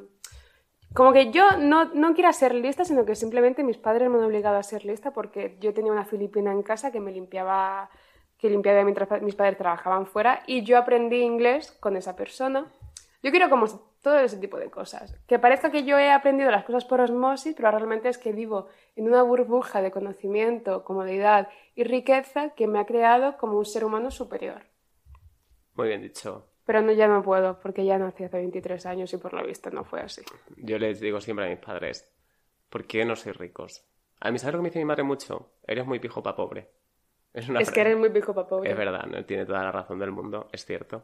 como que yo no, no quiero ser lista, sino que simplemente mis padres me han obligado a ser lista porque yo tenía una filipina en casa que me limpiaba, que limpiaba mientras mis padres trabajaban fuera y yo aprendí inglés con esa persona. Yo quiero como todo ese tipo de cosas. Que parezca que yo he aprendido las cosas por osmosis, pero realmente es que vivo en una burbuja de conocimiento, comodidad y riqueza que me ha creado como un ser humano superior. Muy bien dicho. Pero no, ya no puedo, porque ya nací hace 23 años y por lo visto no fue así. Yo les digo siempre a mis padres, ¿por qué no sois ricos? A mí, ¿sabes lo que me dice mi madre mucho? Eres muy pijo pa' pobre. Es, una es que eres muy pijo pa' pobre. Es verdad, ¿no? tiene toda la razón del mundo, es cierto.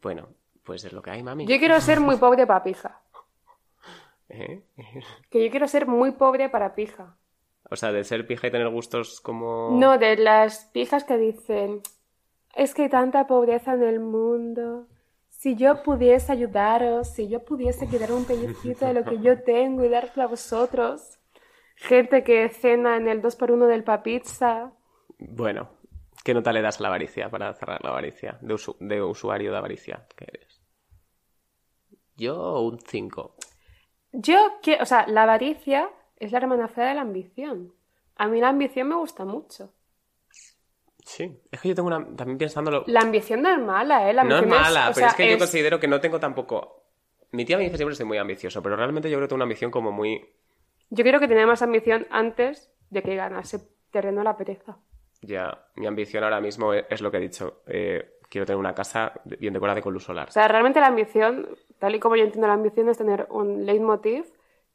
Bueno, pues es lo que hay, mami. Yo quiero ser muy pobre para pija. ¿Eh? Que yo quiero ser muy pobre para pija. O sea, de ser pija y tener gustos como... No, de las pijas que dicen, es que hay tanta pobreza en el mundo. Si yo pudiese ayudaros, si yo pudiese quedar un pellicito de lo que yo tengo y dárselo a vosotros. Gente que cena en el 2x1 del papizza. Bueno, ¿qué nota le das a la avaricia para cerrar la avaricia? De, de usuario de avaricia ¿qué eres. Yo un 5. Yo, que, o sea, la avaricia es la hermana fea de la ambición. A mí la ambición me gusta mucho. Sí, es que yo tengo una. También pensándolo. La ambición no es mala, ¿eh? La No es mala, o pero es que yo considero que no tengo tampoco. Mi tía me dice siempre que soy muy ambicioso, pero realmente yo creo que tengo una ambición como muy. Yo creo que tenía más ambición antes de que ganase terreno la pereza. Ya, mi ambición ahora mismo es, es lo que he dicho. eh, quiero tener una casa bien decorada con luz solar. O sea, realmente la ambición, tal y como yo entiendo la ambición, es tener un leitmotiv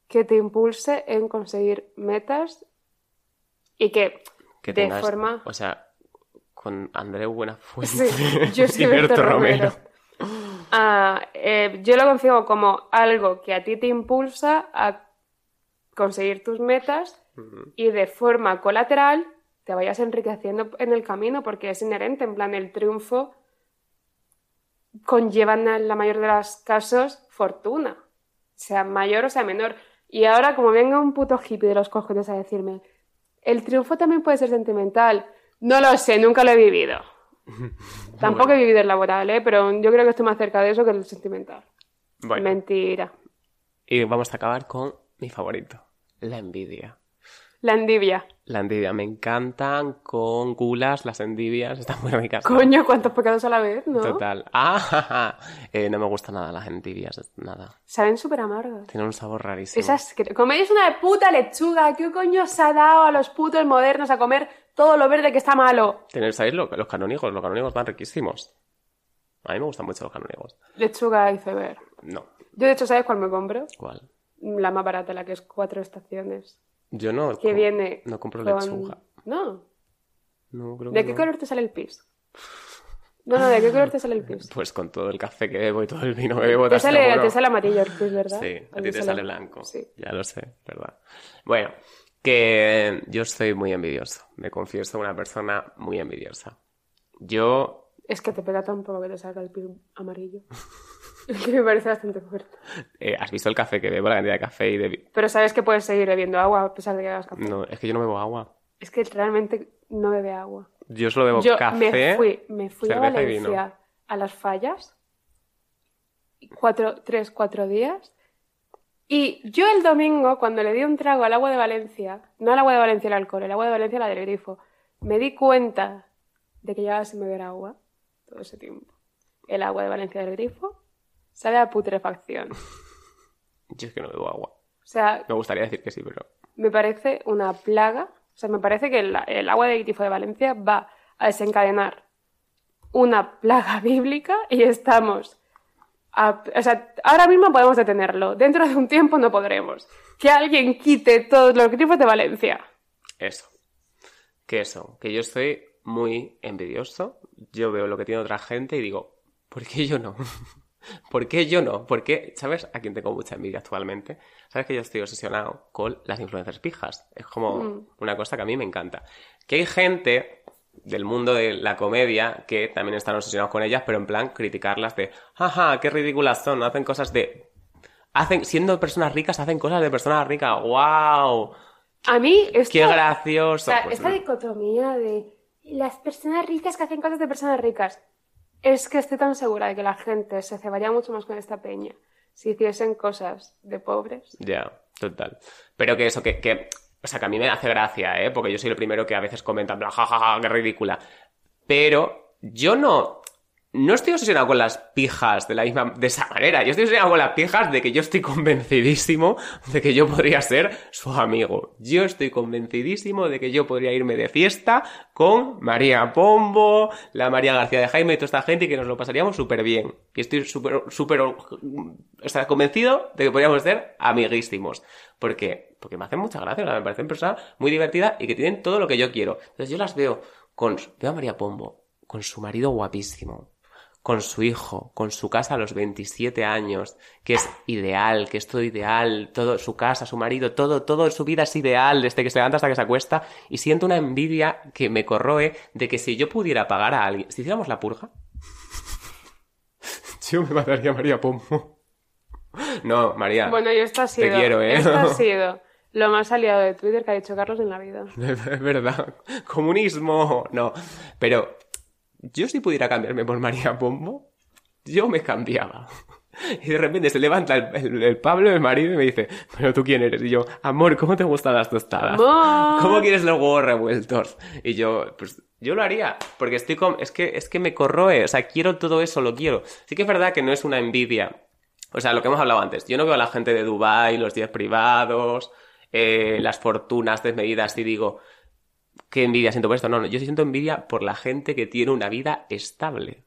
que te impulse en conseguir metas y que, que de tengas. forma... O sea, con Andreu Buenafuente. Sí, yo soy y Berto Berto Romero. Ah, eh, yo lo concibo como algo que a ti te impulsa a conseguir tus metas y de forma colateral te vayas enriqueciendo en el camino porque es inherente, en plan el triunfo conllevan en la mayor de los casos fortuna, sea mayor o sea menor. Y ahora como venga un puto hippie de los cojones a decirme, el triunfo también puede ser sentimental. No lo sé, nunca lo he vivido. Tampoco Bueno. he vivido el laboral, ¿eh? pero yo creo que estoy más cerca de eso que el sentimental. Bueno, Mentira. y vamos a acabar con mi favorito: la envidia. La envidia. La envidia, me encantan con gulas, las envidias, están muy ricas. Coño, cuántos pecados a la vez, ¿no? Total. Ah, ja, ja. Eh, no me gustan nada las envidias, nada. Saben súper amargos. Tienen un sabor rarísimo. Esas que coméis una puta lechuga. ¿Qué coño se ha dado a los putos modernos a comer todo lo verde que está malo? ¿Sabéis lo- los canónigos? Los canónigos van riquísimos. A mí me gustan mucho los canónigos. Lechuga y ceber. No. Yo, de hecho, ¿sabes cuál me compro? ¿Cuál? La más barata, la que es cuatro estaciones. Yo no. Que viene. No compro con- lechuga. No. No, creo ¿De que qué no. color te sale el pis? No, no, ¿de qué color te sale el pis? Pues con todo el café que bebo y todo el vino que bebo, Te te sale, te sale amarillo el pis, ¿verdad? Sí, a ti te sale blanco. Sí. Ya lo sé, ¿verdad? Bueno, que yo soy muy envidioso. Me confieso una persona muy envidiosa. Yo, Es que te pega tan poco que te salga el pis amarillo. Es que me parece bastante fuerte. eh, ¿has visto el café que bebo? La cantidad de café y de... Pero sabes que puedes seguir bebiendo agua a pesar de que hagas café. No, es que yo no bebo agua. Es que realmente no bebe agua. Yo solo bebo Yo café. me fui, me fui a cerveza y vino. Valencia a las fallas, cuatro, tres, cuatro días, y yo el domingo, cuando le di un trago al agua de Valencia, no al agua de Valencia el alcohol, el agua de Valencia la del grifo, me di cuenta de que llevaba sin beber agua todo ese tiempo. El agua de Valencia del grifo sabe a putrefacción. O Yo es que no bebo agua. sea, Me gustaría decir que sí, pero... me parece una plaga. O sea, me parece que el, el agua de grifo de Valencia va a desencadenar una plaga bíblica y estamos. a- o sea, ahora mismo podemos detenerlo. Dentro de un tiempo no podremos. Que alguien quite todos los grifos de Valencia. Eso. Que eso, que yo estoy muy envidioso. Yo veo lo que tiene otra gente y digo, ¿por qué yo no? ¿Por qué yo no? ¿Por qué? ¿Sabes a quién tengo mucha envidia actualmente? ¿Sabes que yo estoy obsesionado con las influencers pijas? Es como Mm. una cosa que a mí me encanta. Que hay gente del mundo de la comedia que también están obsesionados con ellas, pero en plan criticarlas de, jaja, qué ridículas son, hacen cosas de... Hacen, siendo personas ricas, hacen cosas de personas ricas. ¡Wow! A mí, esto, ¡Qué o gracioso! sea, Pues esta no. dicotomía de las personas ricas que hacen cosas de personas ricas. Es que estoy tan segura de que la gente se cebaría mucho más con esta peña si hiciesen cosas de pobres. Ya, total. Pero que eso, que, que, o sea, que a mí me hace gracia, ¿eh? Porque yo soy el primero que a veces comenta, en plan, jajaja, qué ridícula. Pero yo no, no estoy obsesionado con las pijas de la misma, de esa manera. Yo estoy obsesionado con las pijas de que yo estoy convencidísimo de que yo podría ser su amigo. Yo estoy convencidísimo de que yo podría irme de fiesta con María Pombo, la María García de Jaime y toda esta gente y que nos lo pasaríamos súper bien. Y estoy súper, súper, o sea, convencido de que podríamos ser amiguísimos. ¿Por qué? Porque me hacen mucha gracia, me parecen personas muy divertidas y que tienen todo lo que yo quiero. Entonces yo las veo con, veo a María Pombo, con su marido guapísimo, con su hijo, con su casa a los 27 años, que es ideal, que es todo ideal, todo, su casa, su marido, todo, todo su vida es ideal, desde que se levanta hasta que se acuesta, y siento una envidia que me corroe de que si yo pudiera pagar a alguien, si hiciéramos la purga, yo me mataría a María Pombo. No, María. Bueno, y esto ha sido, quiero, ¿eh? esto ha sido lo más aliado de Twitter que ha dicho Carlos en la vida. Es verdad. Comunismo. No. Pero yo si pudiera cambiarme por María Pombo, yo me cambiaba. Y de repente se levanta el, el- el Pablo, el marido, y me dice, pero tú quién eres? Y yo, amor, ¿cómo te gustan las tostadas? Amor. ¿Cómo quieres los huevos revueltos? Y yo, pues yo lo haría, porque estoy con, es que, es que me corroe, o sea, quiero todo eso, lo quiero. Sí que es verdad que no es una envidia. O sea, lo que hemos hablado antes, yo no veo a la gente de Dubai, los días privados, eh, las fortunas desmedidas y digo, qué envidia siento por esto. No, no, yo sí siento envidia por la gente que tiene una vida estable.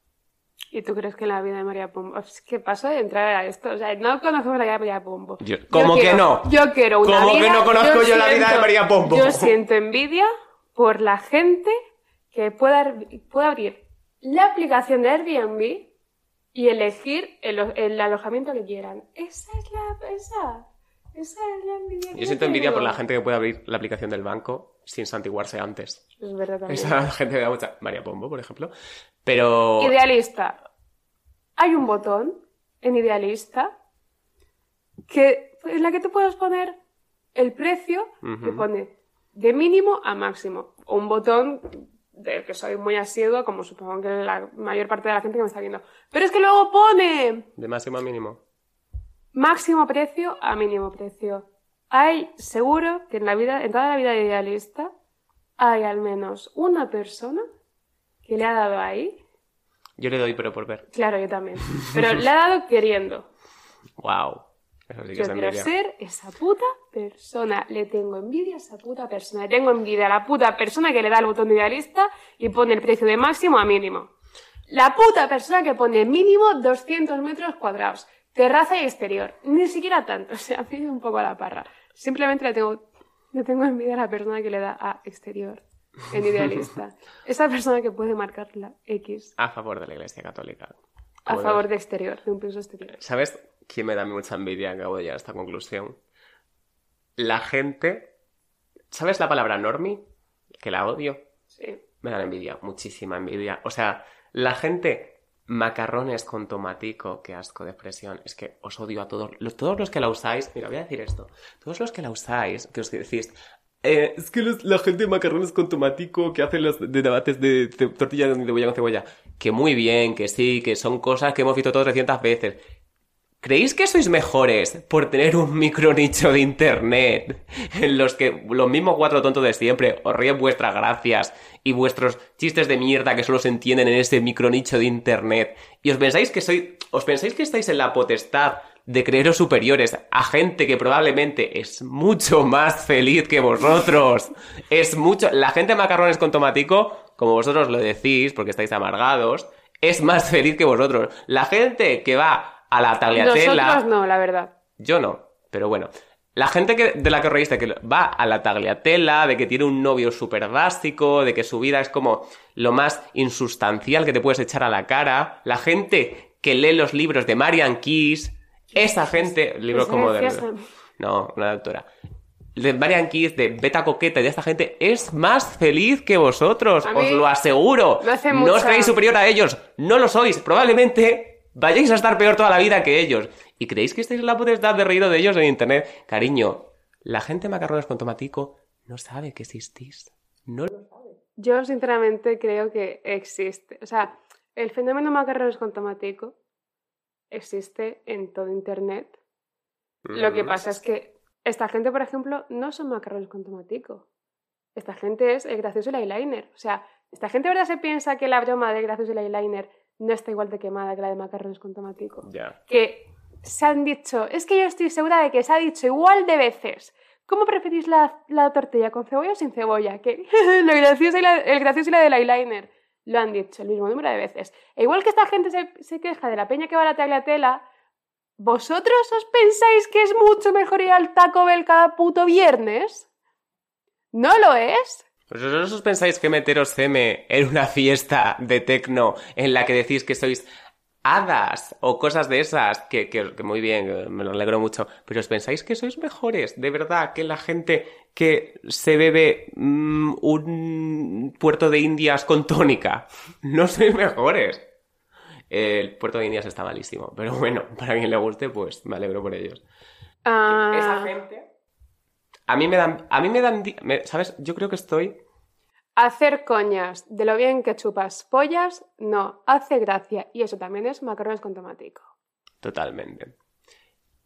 ¿Y tú crees que la vida de María Pombo? Es que paso de entrar a esto. O sea, no conozco la vida de María Pombo. Yo- ¿Cómo que quiero- no? Yo quiero una ¿Cómo que no conozco yo la vida de María Pombo? Yo siento envidia por la gente que pueda, pueda abrir la aplicación de Airbnb y elegir el, el alojamiento que quieran. Esa es la... Esa, esa es la envidia que Yo siento envidia por la gente que puede abrir la aplicación del banco sin santiguarse antes. Es verdad también. Esa gente me da mucha... María Pombo, por ejemplo. Pero... Idealista. Hay un botón en Idealista que, en la que tú puedes poner el precio que Ujú. pone de mínimo a máximo. O un botón del que soy muy asiduo, como supongo que la mayor parte de la gente que me está viendo. Pero es que luego pone De máximo a mínimo. Máximo precio a mínimo precio. Hay, seguro que en la vida, en toda la vida de idealista, hay al menos una persona que le ha dado ahí. Yo le doy, pero por ver. Claro, yo también. Pero le ha dado queriendo. Wow. Eso sí que Yo es quiero ser esa puta persona. Le tengo envidia a esa puta persona. Le tengo envidia a la puta persona que le da el botón de idealista y pone el precio de máximo a mínimo. La puta persona que pone mínimo 200 metros cuadrados. Terraza y exterior. Ni siquiera tanto. O sea, pide un poco a la parra. Simplemente le tengo, le tengo envidia a la persona que le da a exterior en idealista. Esa persona que puede marcar la X A favor de la Iglesia Católica. a favor de exterior, de un piso exterior. ¿Sabes quién me da mucha envidia? Acabo de llegar a esta conclusión. La gente... ¿Sabes la palabra normie? Que la odio. Sí. Me dan envidia, muchísima envidia. O sea, la gente macarrones con tomatico, qué asco de expresión. Es que os odio a todos. Los, todos los que la usáis, mira, voy a decir esto. Todos los que la usáis, que os decís, eh, es que la gente de macarrones con tomatico que hace los de debates de, de tortilla de cebolla con cebolla, que muy bien, que sí, que son cosas que hemos visto todos 300 veces. ¿Creéis que sois mejores por tener un micro nicho de internet en los que los mismos cuatro tontos de siempre os ríen vuestras gracias y vuestros chistes de mierda que solo se entienden en ese micro nicho de internet y os pensáis que sois os pensáis que estáis en la potestad de creeros superiores a gente que probablemente es mucho más feliz que vosotros? Es mucho la gente de macarrones con tomatico, como vosotros lo decís porque estáis amargados, es más feliz que vosotros. La gente que va a la tagliatella Nosotros no, la verdad. yo no, pero bueno. La gente que, de la que os reíste, que va a la tagliatella, de que tiene un novio súper básico, de que su vida es como lo más insustancial que te puedes echar a la cara. La gente que lee los libros de Marian Keys. Esa gente, libros Pues como de... No, una doctora. De Marian Keys, de Beta Coqueta y de esta gente es más feliz que vosotros, os lo aseguro. hace no os creéis superior a ellos, no lo sois. Probablemente vayáis a estar peor toda la vida que ellos. ¿Y creéis que estáis en la potestad de reíros de ellos en internet? Cariño, la gente de macarrones con tomatico no sabe que existís. No lo Yo sinceramente creo que existe. O sea, el fenómeno macarrones con tomatico existe en todo Internet. Lo que pasa es que esta gente, por ejemplo, no son macarrones con tomatico. Esta gente es el gracioso y el eyeliner. O sea, esta gente, ¿verdad? Se piensa que la broma del gracioso y el eyeliner no está igual de quemada que la de macarrones con tomatico. Que se han dicho, es que yo estoy segura de que se ha dicho igual de veces. ¿Cómo preferís la, la tortilla, con cebolla o sin cebolla? Que lo gracioso y la- el gracioso y la del eyeliner. Lo han dicho el mismo número de veces. E igual que esta gente se, se queja de la peña que va a la tagliatela, ¿vosotros os pensáis que es mucho mejor ir al Taco Bell cada puto viernes? ¿No lo es? ¿Vosotros os pensáis que meteros CM en una fiesta de tecno en la que decís que sois hadas o cosas de esas? Que, que- que muy bien, me lo alegro mucho. Pero os pensáis que sois mejores, de verdad, que la gente que se bebe mm, un puerto de Indias con tónica. No sois mejores. El puerto de Indias está malísimo, pero bueno, para quien le guste, pues me alegro por ellos. Ah, Esa gente. A mí me dan. A mí me dan. me- ¿Sabes? Yo creo que estoy. Hacer coñas de lo bien que chupas pollas, no, hace gracia. Y eso también es macarrones con tomatico. Totalmente.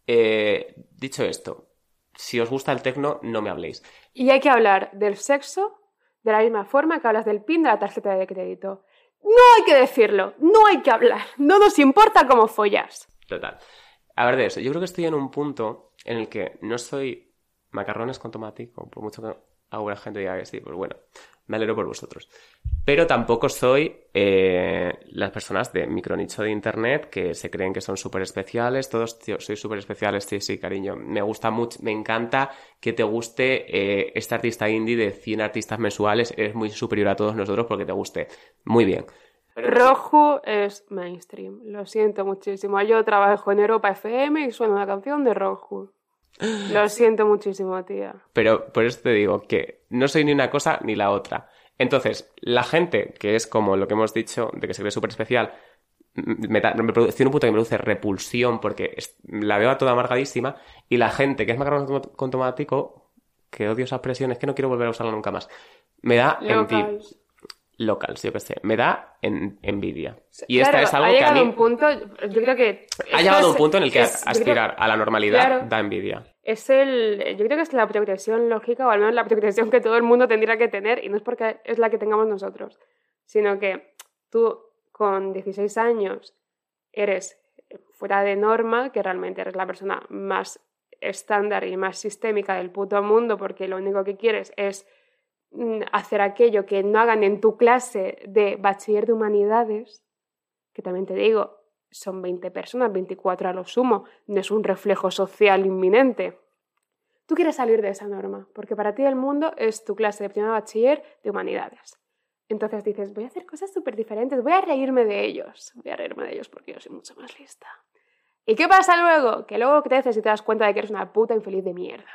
Eh, dicho esto, si os gusta el tecno, no me habléis. Y hay que hablar del sexo de la misma forma que hablas del PIN de la tarjeta de crédito. No hay que decirlo, no hay que hablar, no nos importa cómo follas. Total. A ver de eso, yo creo que estoy en un punto en el que no soy macarrones con tomático, por mucho que alguna gente diga que sí, pues bueno, me alegro por vosotros. Pero tampoco soy eh, las personas de micronicho de internet que se creen que son súper especiales. Todos, tío, soy súper especiales, sí, sí, cariño. Me gusta mucho, me encanta que te guste eh, este artista indie de 100 artistas mensuales. Eres muy superior a todos nosotros porque te guste. Muy bien. Rojo es mainstream, lo siento muchísimo. Yo trabajo en Europa FM y suena una canción de Rojo. Lo siento muchísimo, tía. Pero por eso te digo que no soy ni una cosa ni la otra. Entonces, la gente que es como lo que hemos dicho, de que se ve súper especial, me, da, me produce, tiene un punto que me produce repulsión porque es- la veo a toda amargadísima. Y la gente que es macarrón con tomático, que odio esa expresión, es que no quiero volver a usarla nunca más. Me da. Locals, yo qué sé, me da en- envidia. Y Claro, esta es algo ha que a llegado mí un punto, yo creo que... ha llegado un punto en el que es- yo creo- aspirar a la normalidad Claro. da envidia. es el, yo creo que es la progresión lógica, o al menos la progresión que todo el mundo tendría que tener, y no es porque es la que tengamos nosotros, sino que tú con 16 años eres fuera de norma, que realmente eres la persona más estándar y más sistémica del puto mundo, porque lo único que quieres es hacer aquello que no hagan en tu clase de bachiller de humanidades, que también te digo, son 20 personas, 24 a lo sumo, no es un reflejo social inminente. Tú quieres salir de esa norma, porque para ti el mundo es tu clase de primer bachiller de humanidades. Entonces dices, voy a hacer cosas súper diferentes, voy a reírme de ellos, voy a reírme de ellos porque yo soy mucho más lista. ¿Y qué pasa luego? Que luego creces y te das cuenta de que eres una puta infeliz de mierda.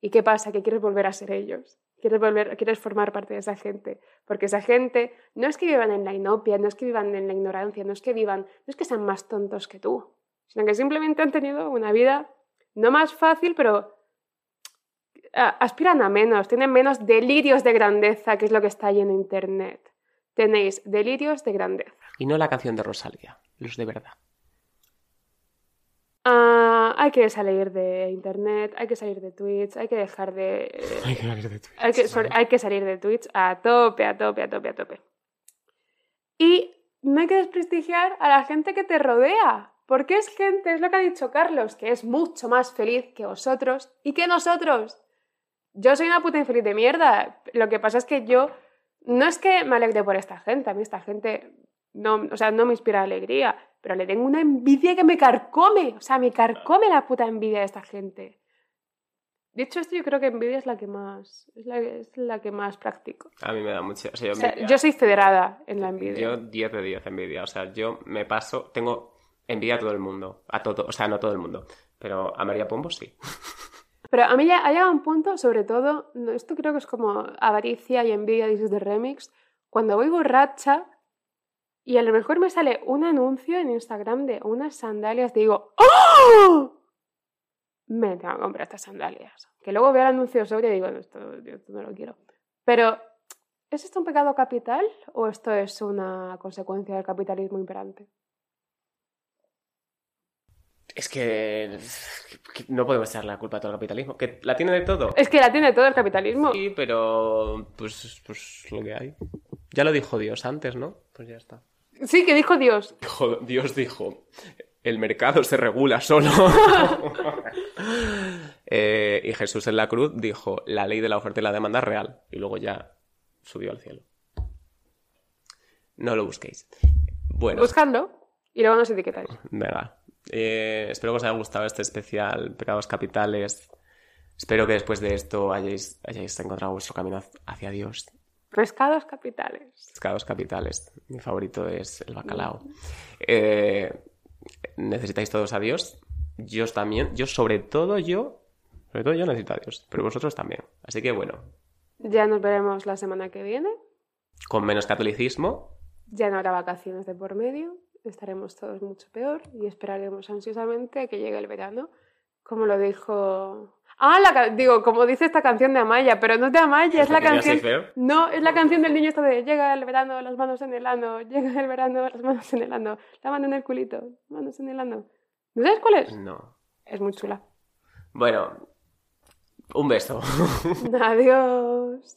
¿Y qué pasa? Que quieres volver a ser ellos. Quieres, volver, quieres formar parte de esa gente. Porque esa gente no es que vivan en la inopia, no es que vivan en la ignorancia, no es que vivan, no es que sean más tontos que tú, sino que simplemente han tenido una vida no más fácil, pero ah, aspiran a menos, tienen menos delirios de grandeza, que es lo que está ahí en Internet. Tenéis delirios de grandeza. Y no la canción de Rosalía, los de verdad. Ah, hay que salir de Internet, hay que salir de Twitch, hay que dejar de... Hay que salir de Twitch. hay que, sorry, hay que salir de Twitch a tope, a tope, a tope, a tope. Y no hay que desprestigiar a la gente que te rodea, porque es gente, es lo que ha dicho Carlos, que es mucho más feliz que vosotros y que nosotros. Yo soy una puta infeliz de mierda. Lo que pasa es que yo no es que me alegre por esta gente, a mí esta gente no, o sea, no me inspira alegría, pero le tengo una envidia que me carcome, o sea, me carcome la puta envidia de esta gente. Dicho esto, yo creo que envidia es la que más, es la, es la que más practico. A mí me da mucho. O sea, yo, O sea, envidia. yo soy federada en la envidia. Yo 10 de 10 envidia. O sea, yo me paso. Tengo envidia a todo el mundo. A todo. O sea, no a todo el mundo. Pero a María Pombo sí. Pero a mí ya ha llegado un punto, sobre todo, esto creo que es como avaricia y envidia de remix, cuando voy borracha y a lo mejor me sale un anuncio en Instagram de unas sandalias, digo, ¡Oh! Me tengo que comprar estas sandalias. Que luego veo el anuncio sobre y digo, no, esto, no lo quiero. Pero, ¿es esto un pecado capital o esto es una consecuencia del capitalismo imperante? Es que. que No podemos echar la culpa a todo el capitalismo. Que la tiene de todo. Es que la tiene todo el capitalismo. Sí, pero. Pues, pues lo que hay. Ya lo dijo Dios antes, ¿no? Pues ya está. Sí, que dijo Dios. Dios dijo, el mercado se regula solo. Eh, y Jesús en la cruz dijo, la ley de la oferta y la demanda es real. Y luego ya subió al cielo. No lo busquéis. Bueno, Buscadlo y luego nos etiquetáis. venga. Eh, espero que os haya gustado este especial Pecados Capitales. Espero que después de esto hayáis, hayáis encontrado vuestro camino hacia Dios. Pescados capitales. Pescados capitales. Mi favorito es el bacalao. Eh, necesitáis todos a Dios. Yo también. Yo, sobre todo yo. Sobre todo yo necesito a Dios. Pero vosotros también. Así que bueno. Ya nos veremos la semana que viene. Con menos catolicismo. Ya no habrá vacaciones de por medio. Estaremos todos mucho peor y esperaremos ansiosamente a que llegue el verano. Como lo dijo. Ah, la digo, como dice esta canción de Amaya, pero no es de Amaya, es la canción. No, es la canción del niño esta de llega el verano, las manos en el ano, llega el verano, las manos en el ano, la mano en el culito, manos en el ano. ¿No sabes cuál es? No. Es muy chula. Bueno, un beso. Adiós.